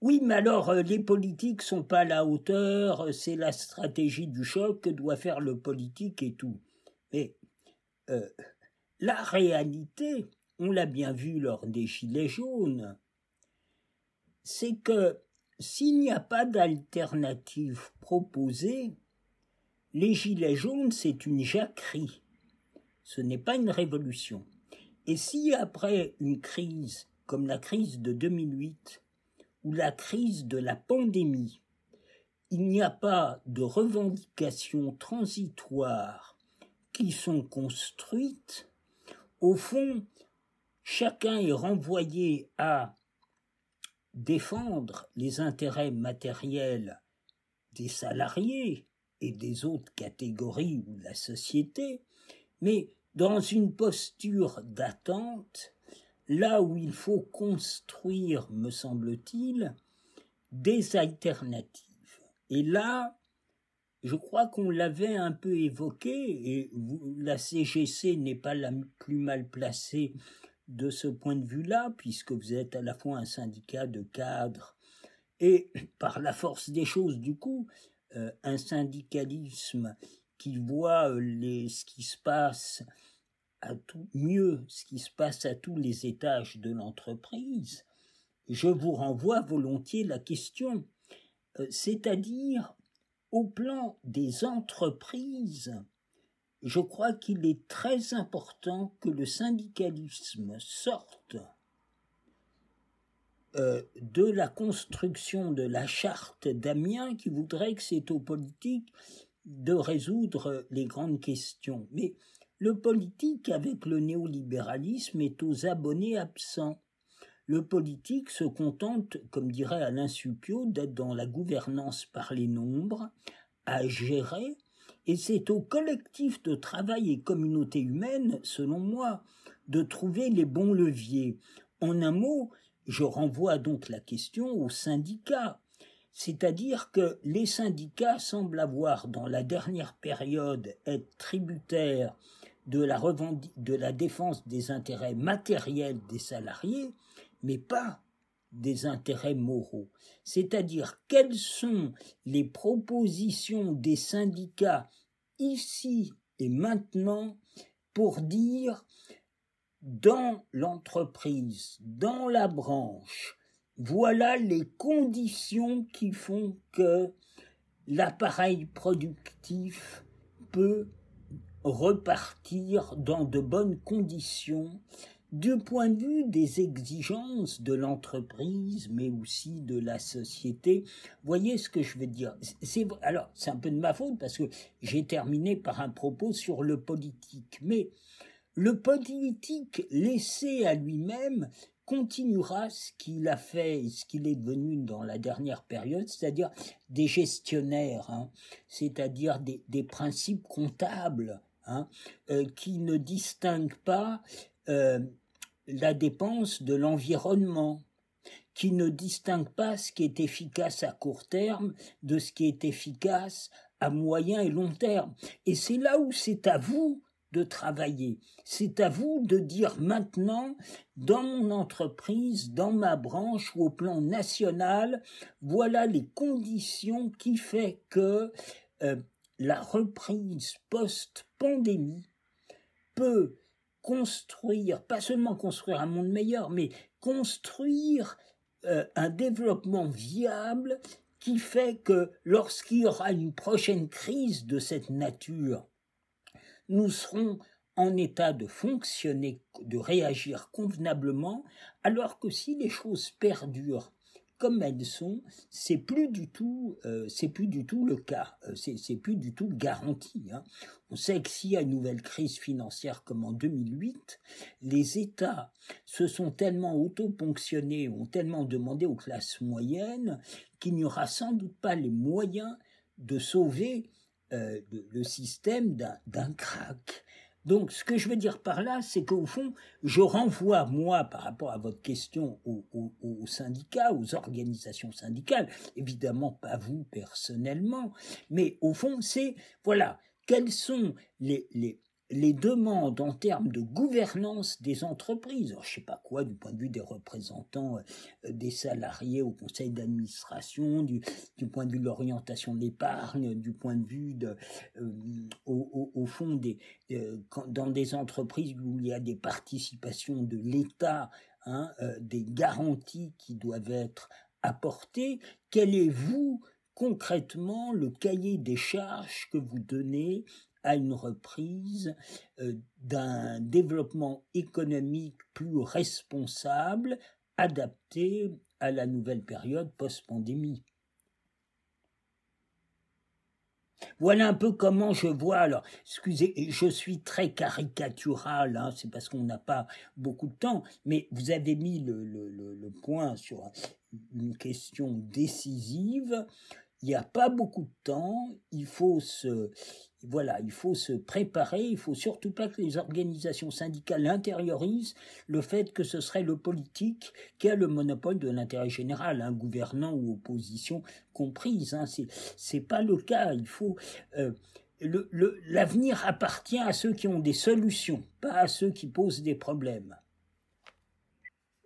oui, mais alors euh, les politiques sont pas à la hauteur, euh, c'est la stratégie du choc que doit faire le politique et tout. Mais euh, la réalité, on l'a bien vu lors des Gilets jaunes, c'est que s'il n'y a pas d'alternative proposée, les Gilets jaunes, c'est une jacquerie. Ce n'est pas une révolution. Et si après une crise comme la crise de 2008 ou la crise de la pandémie, il n'y a pas de revendications transitoires qui sont construites, au fond, chacun est renvoyé à défendre les intérêts matériels des salariés et des autres catégories de la société, mais dans une posture d'attente, là où il faut construire, me semble-t-il, des alternatives. Et là, je crois qu'on l'avait un peu évoqué, et la CGC n'est pas la plus mal placée de ce point de vue-là, puisque vous êtes à la fois un syndicat de cadres et, par la force des choses, du coup, euh, un syndicalisme qui voit euh, les, ce qui se passe à tout mieux, ce qui se passe à tous les étages de l'entreprise, je vous renvoie volontiers la question, euh, c'est-à-dire au plan des entreprises, je crois qu'il est très important que le syndicalisme sorte euh, de la construction de la charte d'Amiens qui voudrait que c'est aux politiques de résoudre les grandes questions. Mais le politique, avec le néolibéralisme, est aux abonnés absents. Le politique se contente, comme dirait Alain Suppiot, d'être dans la gouvernance par les nombres, à gérer, et c'est au collectif de travail et communauté humaine, selon moi, de trouver les bons leviers. En un mot, je renvoie donc la question aux syndicats. C'est-à-dire que les syndicats semblent avoir, dans la dernière période, être tributaires de la, de la défense des intérêts matériels des salariés, mais pas des intérêts moraux. C'est-à-dire quelles sont les propositions des syndicats ici et maintenant pour dire dans l'entreprise, dans la branche, voilà les conditions qui font que l'appareil productif peut repartir dans de bonnes conditions du point de vue des exigences de l'entreprise, mais aussi de la société. Voyez ce que je veux dire Alors, c'est un peu de ma faute parce que j'ai terminé par un propos sur le politique, mais le politique laissé à lui-même continuera ce qu'il a fait et ce qu'il est devenu dans la dernière période, c'est-à-dire des gestionnaires, hein, c'est-à-dire des, des, principes comptables hein, euh, qui ne distinguent pas euh, la dépense de l'environnement, qui ne distingue pas ce qui est efficace à court terme de ce qui est efficace à moyen et long terme. Et c'est là où c'est à vous de travailler. C'est à vous de dire maintenant, dans mon entreprise, dans ma branche ou au plan national, voilà les conditions qui fait que euh, la reprise post-pandémie peut construire, pas seulement construire un monde meilleur, mais construire euh, un développement viable qui fait que lorsqu'il y aura une prochaine crise de cette nature, nous serons en état de fonctionner, de réagir convenablement, alors que si les choses perdurent comme elles sont, c'est plus du tout, euh, plus du tout le cas, euh, c'est plus du tout garanti. Hein. On sait que s'il y a une nouvelle crise financière comme en 2008, les États se sont tellement auto-ponctionnés, ont tellement demandé aux classes moyennes qu'il n'y aura sans doute pas les moyens de sauver euh, le système d'un crack. Donc, ce que je veux dire par là, c'est qu'au fond, je renvoie, moi, par rapport à votre question, aux, syndicats, aux organisations syndicales, évidemment pas vous personnellement, mais au fond, c'est, voilà, quels sont les, les, les demandes en termes de gouvernance des entreprises, je sais pas quoi, du point de vue des représentants euh, des salariés au conseil d'administration, du, point de vue de l'orientation de l'épargne, du point de vue euh, au, fond euh, dans des entreprises où il y a des participations de l'État, hein, des garanties qui doivent être apportées, quel est vous concrètement le cahier des charges que vous donnez à une reprise euh, d'un développement économique plus responsable, adapté à la nouvelle période post-pandémie. Voilà un peu comment je vois. Alors, excusez, je suis très caricatural, hein, c'est parce qu'on n'a pas beaucoup de temps, mais vous avez mis le, le point sur une question décisive. Il n'y a pas beaucoup de temps, il faut se, voilà, il faut se préparer, il faut surtout pas que les organisations syndicales intériorisent le fait que ce serait le politique qui a le monopole de l'intérêt général, un gouvernant ou opposition comprise. Hein. C'est pas le cas. Il faut euh, l'avenir appartient à ceux qui ont des solutions, pas à ceux qui posent des problèmes.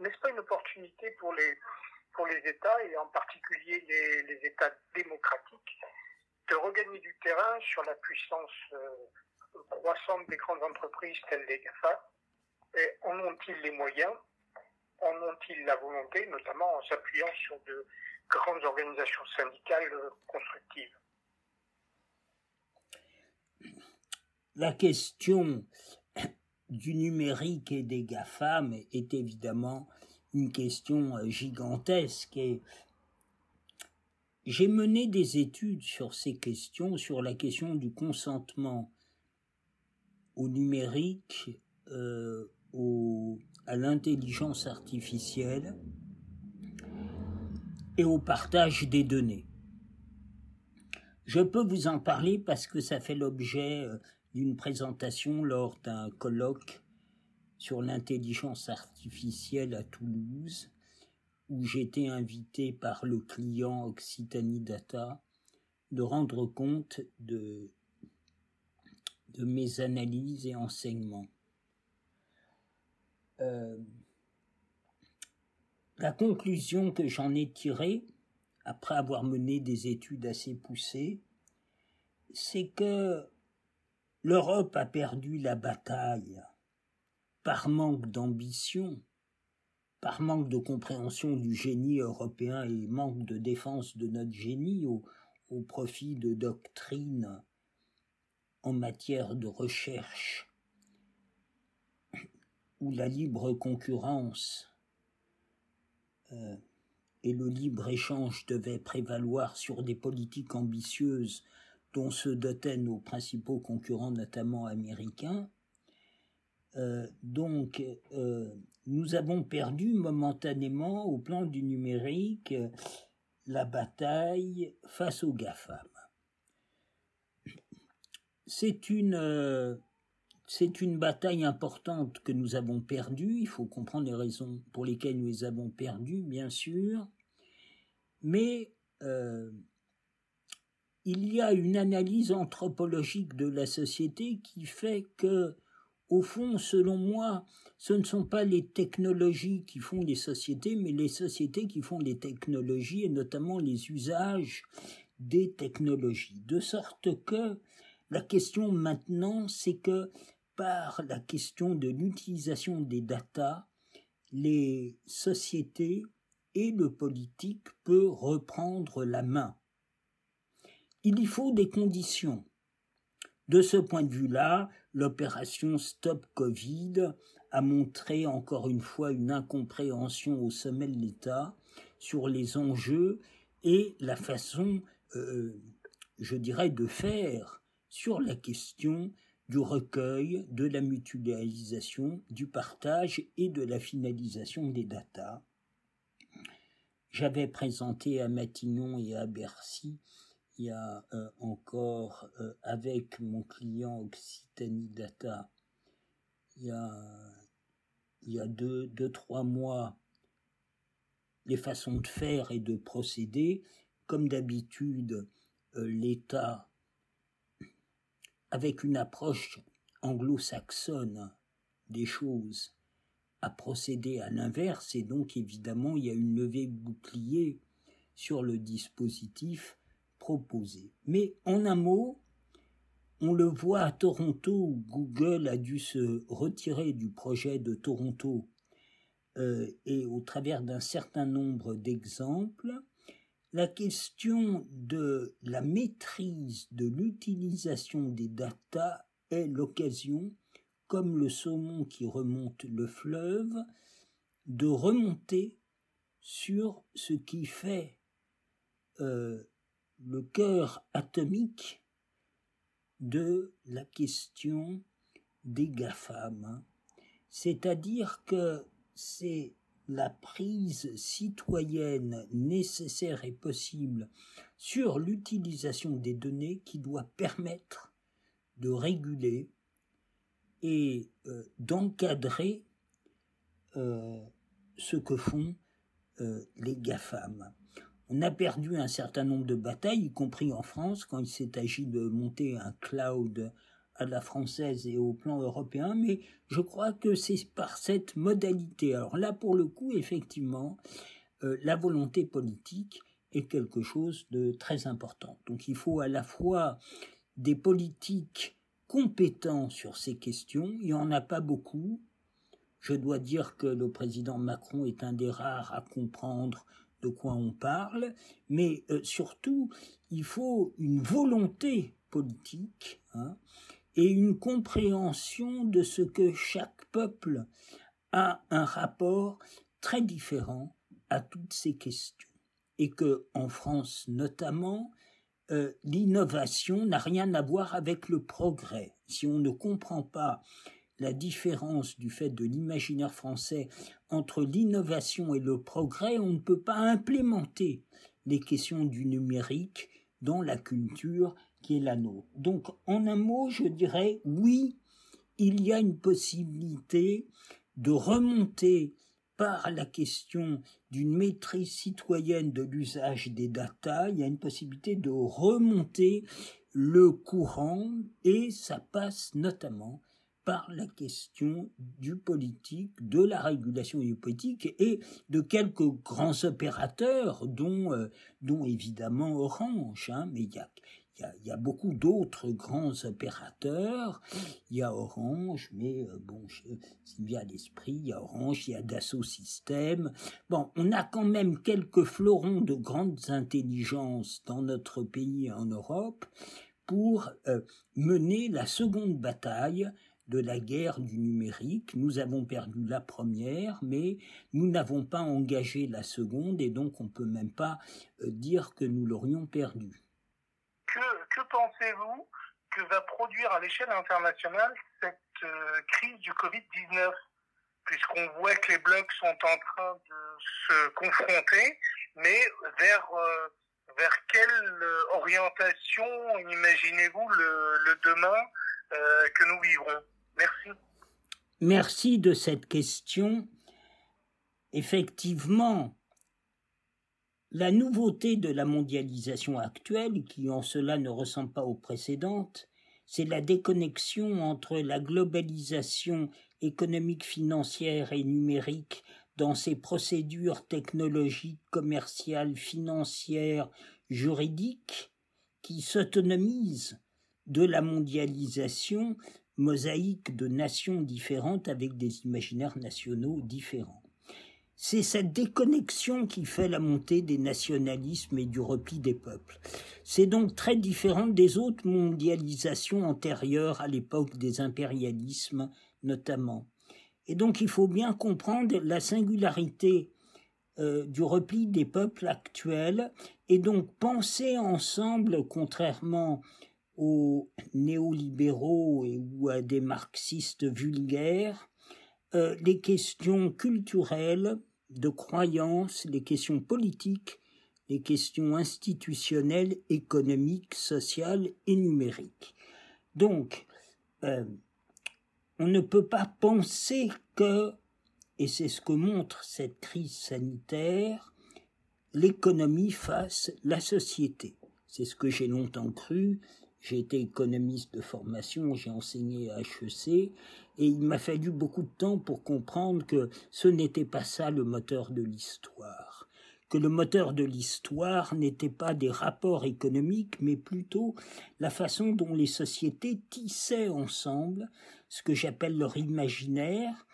N'est-ce pas une opportunité pour les États et en particulier les États démocratiques de regagner du terrain sur la puissance euh, croissante des grandes entreprises telles les GAFA. Et en ont-ils les moyens? En ont-ils la volonté, notamment en s'appuyant sur de grandes organisations syndicales constructives? La question du numérique et des GAFAM est évidemment une question euh, gigantesque. Et j'ai mené des études sur ces questions, sur la question du consentement au numérique, euh, à l'intelligence artificielle et au partage des données. Je peux vous en parler parce que ça fait l'objet euh, d'une présentation lors d'un colloque sur l'intelligence artificielle à Toulouse où j'étais invité par le client Occitanie Data de rendre compte de, mes analyses et enseignements. Euh, la conclusion que j'en ai tirée, après avoir mené des études assez poussées, c'est que l'Europe a perdu la bataille par manque d'ambition par manque de compréhension du génie européen et manque de défense de notre génie au, profit de doctrines en matière de recherche où la libre concurrence euh, et le libre échange devaient prévaloir sur des politiques ambitieuses dont se dotaient nos principaux concurrents, notamment américains. Euh, donc, euh, nous avons perdu momentanément au plan du numérique la bataille face aux GAFAM. C'est une, c'est une bataille importante que nous avons perdue, il faut comprendre les raisons pour lesquelles nous les avons perdues, bien sûr, mais euh, il y a une analyse anthropologique de la société qui fait que au fond, selon moi, ce ne sont pas les technologies qui font les sociétés, mais les sociétés qui font les technologies et notamment les usages des technologies. De sorte que la question maintenant, c'est que par la question de l'utilisation des datas, les sociétés et le politique peuvent reprendre la main. Il y faut des conditions. De ce point de vue-là, l'opération Stop Covid a montré encore une fois une incompréhension au sommet de l'État sur les enjeux et la façon, euh, je dirais, de faire sur la question du recueil, de la mutualisation, du partage et de la finalisation des datas. J'avais présenté à Matignon et à Bercy il y a euh, encore euh, avec mon client Occitanie Data, il y a, il y a deux, deux, trois mois, les façons de faire et de procéder. Comme d'habitude, euh, l'État, avec une approche anglo-saxonne des choses, a procédé à l'inverse et donc évidemment il y a une levée bouclier sur le dispositif mais en un mot, on le voit à Toronto où Google a dû se retirer du projet de Toronto euh, et au travers d'un certain nombre d'exemples, la question de la maîtrise de l'utilisation des datas est l'occasion, comme le saumon qui remonte le fleuve, de remonter sur ce qui fait euh, le cœur atomique de la question des GAFAM. C'est-à-dire que c'est la prise citoyenne nécessaire et possible sur l'utilisation des données qui doit permettre de réguler et euh, d'encadrer euh, ce que font euh, les GAFAM. On a perdu un certain nombre de batailles, y compris en France, quand il s'est agi de monter un cloud à la française et au plan européen, mais je crois que c'est par cette modalité. Alors là, pour le coup, effectivement, euh, la volonté politique est quelque chose de très important. Donc il faut à la fois des politiques compétents sur ces questions, il n'y en a pas beaucoup. Je dois dire que le président Macron est un des rares à comprendre de quoi on parle, mais euh, surtout, il faut une volonté politique hein, et une compréhension de ce que chaque peuple a un rapport très différent à toutes ces questions. Et que, en France notamment, euh, l'innovation n'a rien à voir avec le progrès. Si on ne comprend pas la différence du fait de l'imaginaire français entre l'innovation et le progrès, on ne peut pas implémenter les questions du numérique dans la culture qui est la nôtre. Donc, en un mot, je dirais oui, il y a une possibilité de remonter par la question d'une maîtrise citoyenne de l'usage des data, il y a une possibilité de remonter le courant et ça passe notamment par la question du politique, de la régulation du politique et de quelques grands opérateurs, dont, euh, dont évidemment Orange. Hein, mais il y a, il y a, beaucoup d'autres grands opérateurs. Il y a Orange, mais euh, bon, s'il y a l'esprit, il y a Orange, il y a Dassault Systèmes. Bon, on a quand même quelques fleurons de grandes intelligences dans notre pays et en Europe pour euh, mener la seconde bataille de la guerre du numérique. Nous avons perdu la première, mais nous n'avons pas engagé la seconde, et donc on ne peut même pas euh, dire que nous l'aurions perdue. Que, pensez-vous que va produire à l'échelle internationale cette euh, crise du Covid-19 Puisqu'on voit que les blocs sont en train de se confronter, mais vers, euh, quelle orientation imaginez-vous le demain que nous vivrons? Merci. De cette question. Effectivement, la nouveauté de la mondialisation actuelle, qui en cela ne ressemble pas aux précédentes, c'est la déconnexion entre la globalisation économique, financière et numérique dans ses procédures technologiques, commerciales, financières, juridiques, qui s'autonomisent de la mondialisation mosaïque de nations différentes avec des imaginaires nationaux différents. C'est cette déconnexion qui fait la montée des nationalismes et du repli des peuples. C'est donc très différent des autres mondialisations antérieures à l'époque des impérialismes notamment. Et donc il faut bien comprendre la singularité euh, du repli des peuples actuels et donc penser ensemble, contrairement aux néolibéraux et ou à des marxistes vulgaires, euh, les questions culturelles, de croyances, les questions politiques, les questions institutionnelles, économiques, sociales et numériques. Donc, euh, on ne peut pas penser que, et c'est ce que montre cette crise sanitaire, l'économie fasse la société. C'est ce que j'ai longtemps cru, j'ai été économiste de formation, j'ai enseigné à HEC, et il m'a fallu beaucoup de temps pour comprendre que ce n'était pas ça le moteur de l'histoire, que le moteur de l'histoire n'était pas des rapports économiques, mais plutôt la façon dont les sociétés tissaient ensemble ce que j'appelle leur imaginaire,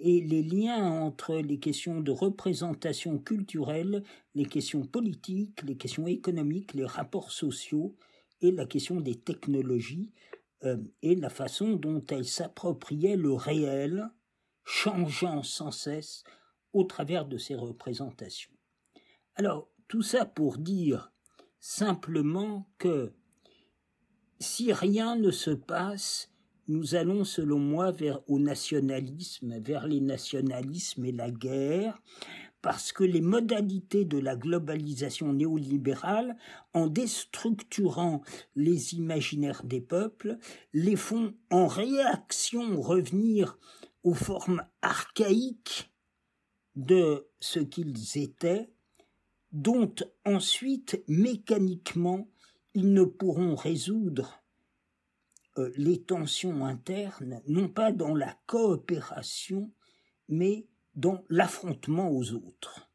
et les liens entre les questions de représentation culturelle, les questions politiques, les questions économiques, les rapports sociaux, la question des technologies euh, et la façon dont elles s'appropriaient le réel, changeant sans cesse au travers de ces représentations. Alors, tout ça pour dire simplement que si rien ne se passe, nous allons, selon moi, vers au nationalisme, vers les nationalismes et la guerre, parce que les modalités de la globalisation néolibérale, en déstructurant les imaginaires des peuples, les font en réaction revenir aux formes archaïques de ce qu'ils étaient, dont ensuite mécaniquement ils ne pourront résoudre euh, les tensions internes, non pas dans la coopération, mais dans l'affrontement aux autres.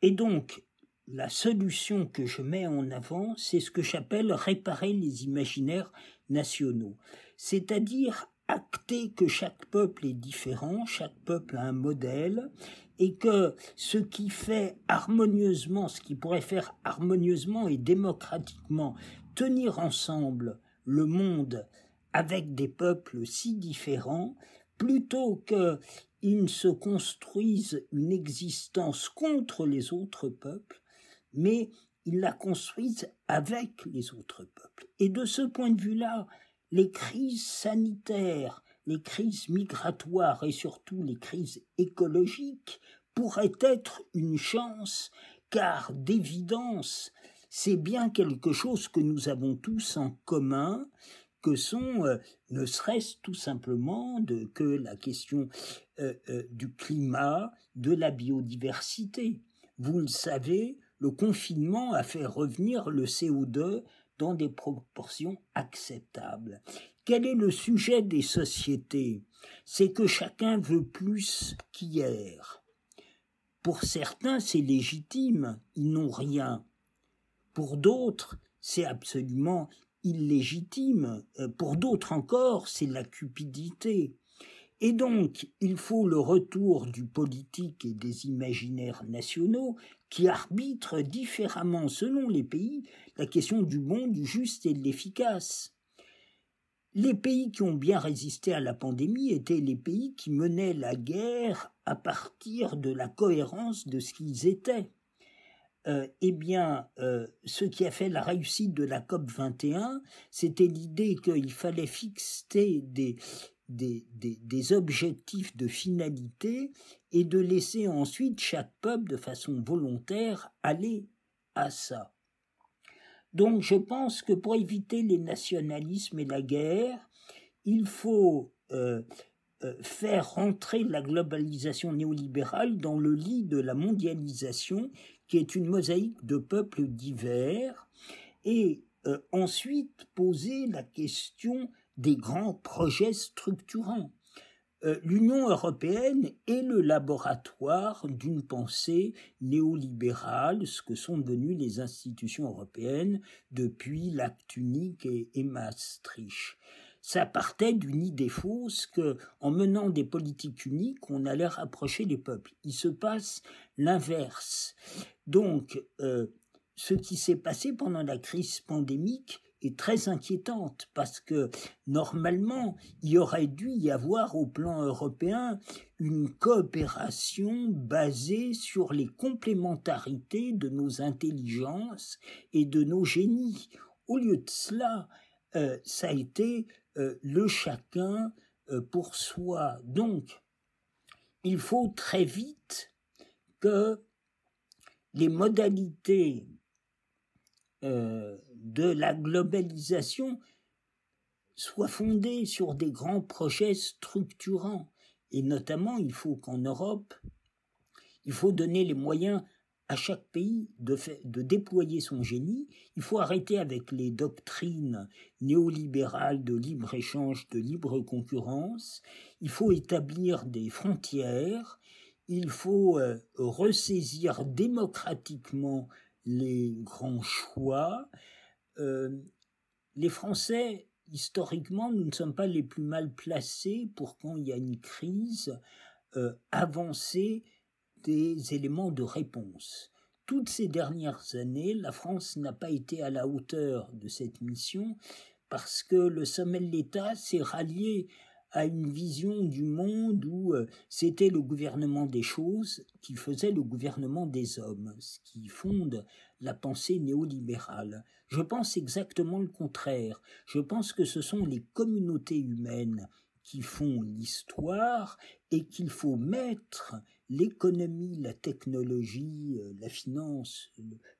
Et donc, la solution que je mets en avant, c'est ce que j'appelle réparer les imaginaires nationaux, c'est-à-dire acter que chaque peuple est différent, chaque peuple a un modèle, et que ce qui fait harmonieusement, ce qui pourrait faire harmonieusement et démocratiquement tenir ensemble le monde avec des peuples si différents, plutôt qu'ils ne se construisent une existence contre les autres peuples, mais ils la construisent avec les autres peuples. Et de ce point de vue-là, les crises sanitaires, les crises migratoires et surtout les crises écologiques pourraient être une chance, car d'évidence, c'est bien quelque chose que nous avons tous en commun, que sont, euh, ne serait-ce tout simplement que la question euh, euh, du climat, de la biodiversité. Vous le savez, le confinement a fait revenir le CO2 dans des proportions acceptables. Quel est le sujet des sociétés? C'est que chacun veut plus qu'hier. Pour certains, c'est légitime, ils n'ont rien. Pour d'autres, c'est absolument illégitime. Euh, pour d'autres encore, c'est la cupidité. Et donc, il faut le retour du politique et des imaginaires nationaux qui arbitrent différemment selon les pays la question du bon, du juste et de l'efficace. Les pays qui ont bien résisté à la pandémie étaient les pays qui menaient la guerre à partir de la cohérence de ce qu'ils étaient. Euh, eh bien, euh, ce qui a fait la réussite de la COP 21, c'était l'idée qu'il fallait fixer des, des, des, objectifs de finalité et de laisser ensuite chaque peuple de façon volontaire aller à ça. Donc je pense que pour éviter les nationalismes et la guerre, il faut euh, faire rentrer la globalisation néolibérale dans le lit de la mondialisation, qui est une mosaïque de peuples divers, et euh, ensuite poser la question des grands projets structurants. Euh, L'Union européenne est le laboratoire d'une pensée néolibérale, ce que sont devenues les institutions européennes depuis l'acte unique et, et Maastricht. Ça partait d'une idée fausse que, en menant des politiques uniques, on allait rapprocher les peuples. Il se passe l'inverse. Donc, euh, ce qui s'est passé pendant la crise pandémique est très inquiétante parce que normalement il aurait dû y avoir au plan européen une coopération basée sur les complémentarités de nos intelligences et de nos génies. Au lieu de cela, euh, ça a été euh, le chacun pour soi. Donc, il faut très vite que les modalités de la globalisation soit fondée sur des grands projets structurants. Et notamment, il faut qu'en Europe, il faut donner les moyens à chaque pays de, de déployer son génie. Il faut arrêter avec les doctrines néolibérales de libre-échange, de libre concurrence. Il faut établir des frontières. Il faut euh, ressaisir démocratiquement les grands choix. Euh, les Français, historiquement, nous ne sommes pas les plus mal placés pour quand il y a une crise, euh, avancer des éléments de réponse. Toutes ces dernières années, la France n'a pas été à la hauteur de cette mission parce que le sommet de l'État s'est rallié à une vision du monde où euh, c'était le gouvernement des choses qui faisait le gouvernement des hommes, ce qui fonde la pensée néolibérale. Je pense exactement le contraire. Je pense que ce sont les communautés humaines qui font l'histoire et qu'il faut mettre l'économie, la technologie, euh, la finance,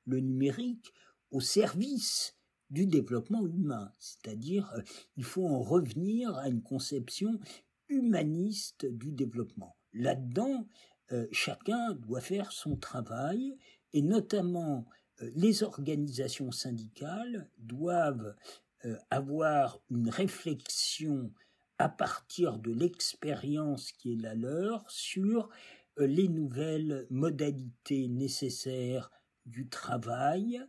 le numérique au service du développement humain, c'est-à-dire euh, il faut en revenir à une conception humaniste du développement. Là-dedans, euh, chacun doit faire son travail et notamment euh, les organisations syndicales doivent avoir une réflexion à partir de l'expérience qui est la leur sur les nouvelles modalités nécessaires du travail,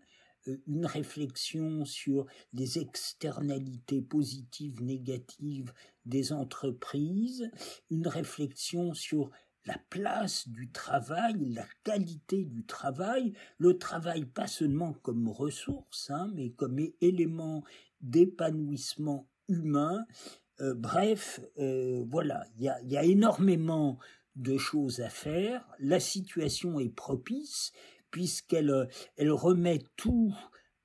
une réflexion sur les externalités positives, négatives des entreprises, une réflexion sur la place du travail, la qualité du travail, le travail pas seulement comme ressource, hein, mais comme élément d'épanouissement humain. Euh, bref, euh, voilà, il y a énormément de choses à faire. La situation est propice puisqu'elle euh, elle remet tout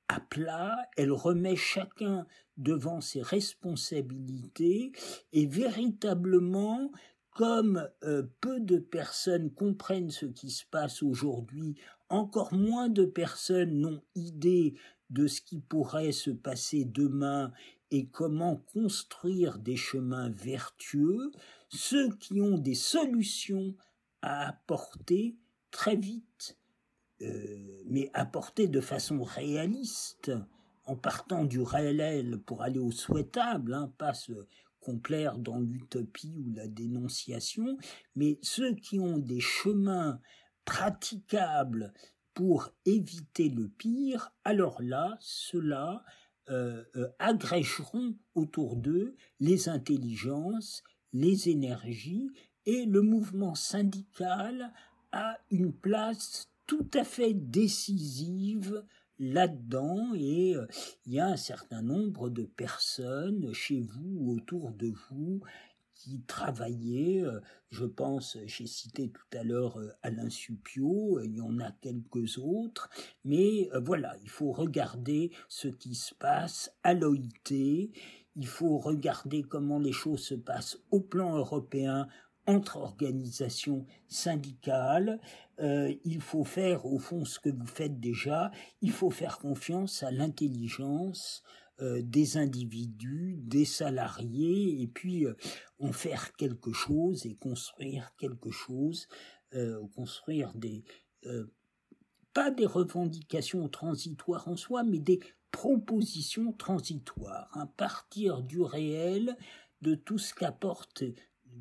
à plat, elle remet chacun devant ses responsabilités et véritablement comme euh, peu de personnes comprennent ce qui se passe aujourd'hui, encore moins de personnes n'ont idée de ce qui pourrait se passer demain et comment construire des chemins vertueux, ceux qui ont des solutions à apporter très vite euh, mais apporté de façon réaliste, en partant du réel pour aller au souhaitable, hein, pas se complaire dans l'utopie ou la dénonciation, mais ceux qui ont des chemins praticables pour éviter le pire, alors là, ceux-là euh, euh, agrégeront autour d'eux les intelligences, les énergies, et le mouvement syndical a une place tout à fait décisive là-dedans et euh, il y a un certain nombre de personnes chez vous ou autour de vous qui travaillaient, euh, je pense, j'ai cité tout à l'heure euh, Alain Supio, il y en a quelques autres, mais voilà, il faut regarder ce qui se passe à l'OIT, il faut regarder comment les choses se passent au plan européen entre organisations syndicales. Euh, il faut faire au fond ce que vous faites déjà. Il faut faire confiance à l'intelligence euh, des individus, des salariés, et puis euh, en faire quelque chose et construire quelque chose, construire des pas des revendications transitoires en soi, mais des propositions transitoires, à partir du réel, de tout ce qu'apporte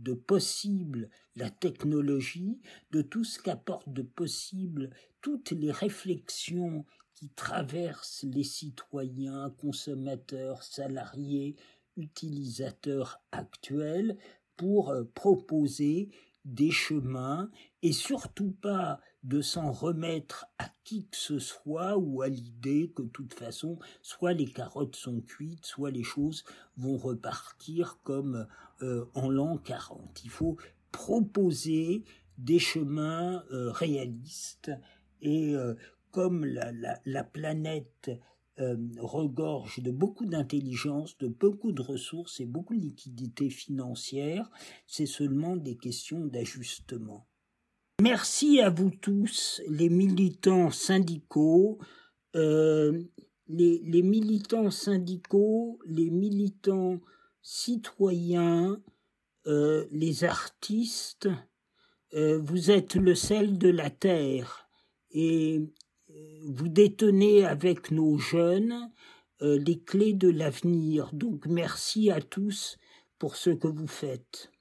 de possible la technologie, de tout ce qu'apporte de possible toutes les réflexions qui traversent les citoyens, consommateurs, salariés, utilisateurs actuels pour euh, proposer des chemins et surtout pas de s'en remettre à qui que ce soit ou à l'idée que de toute façon soit les carottes sont cuites, soit les choses vont repartir comme euh, en l'an 40. Il faut proposer des chemins euh, réalistes et euh, comme la, la planète regorge de beaucoup d'intelligence, de beaucoup de ressources et beaucoup de liquidités financières, c'est seulement des questions d'ajustement. Merci à vous tous, les militants syndicaux, euh, les, militants syndicaux, les militants citoyens, euh, les artistes. Euh, vous êtes le sel de la terre et vous détenez avec nos jeunes les clés de l'avenir. Donc merci à tous pour ce que vous faites.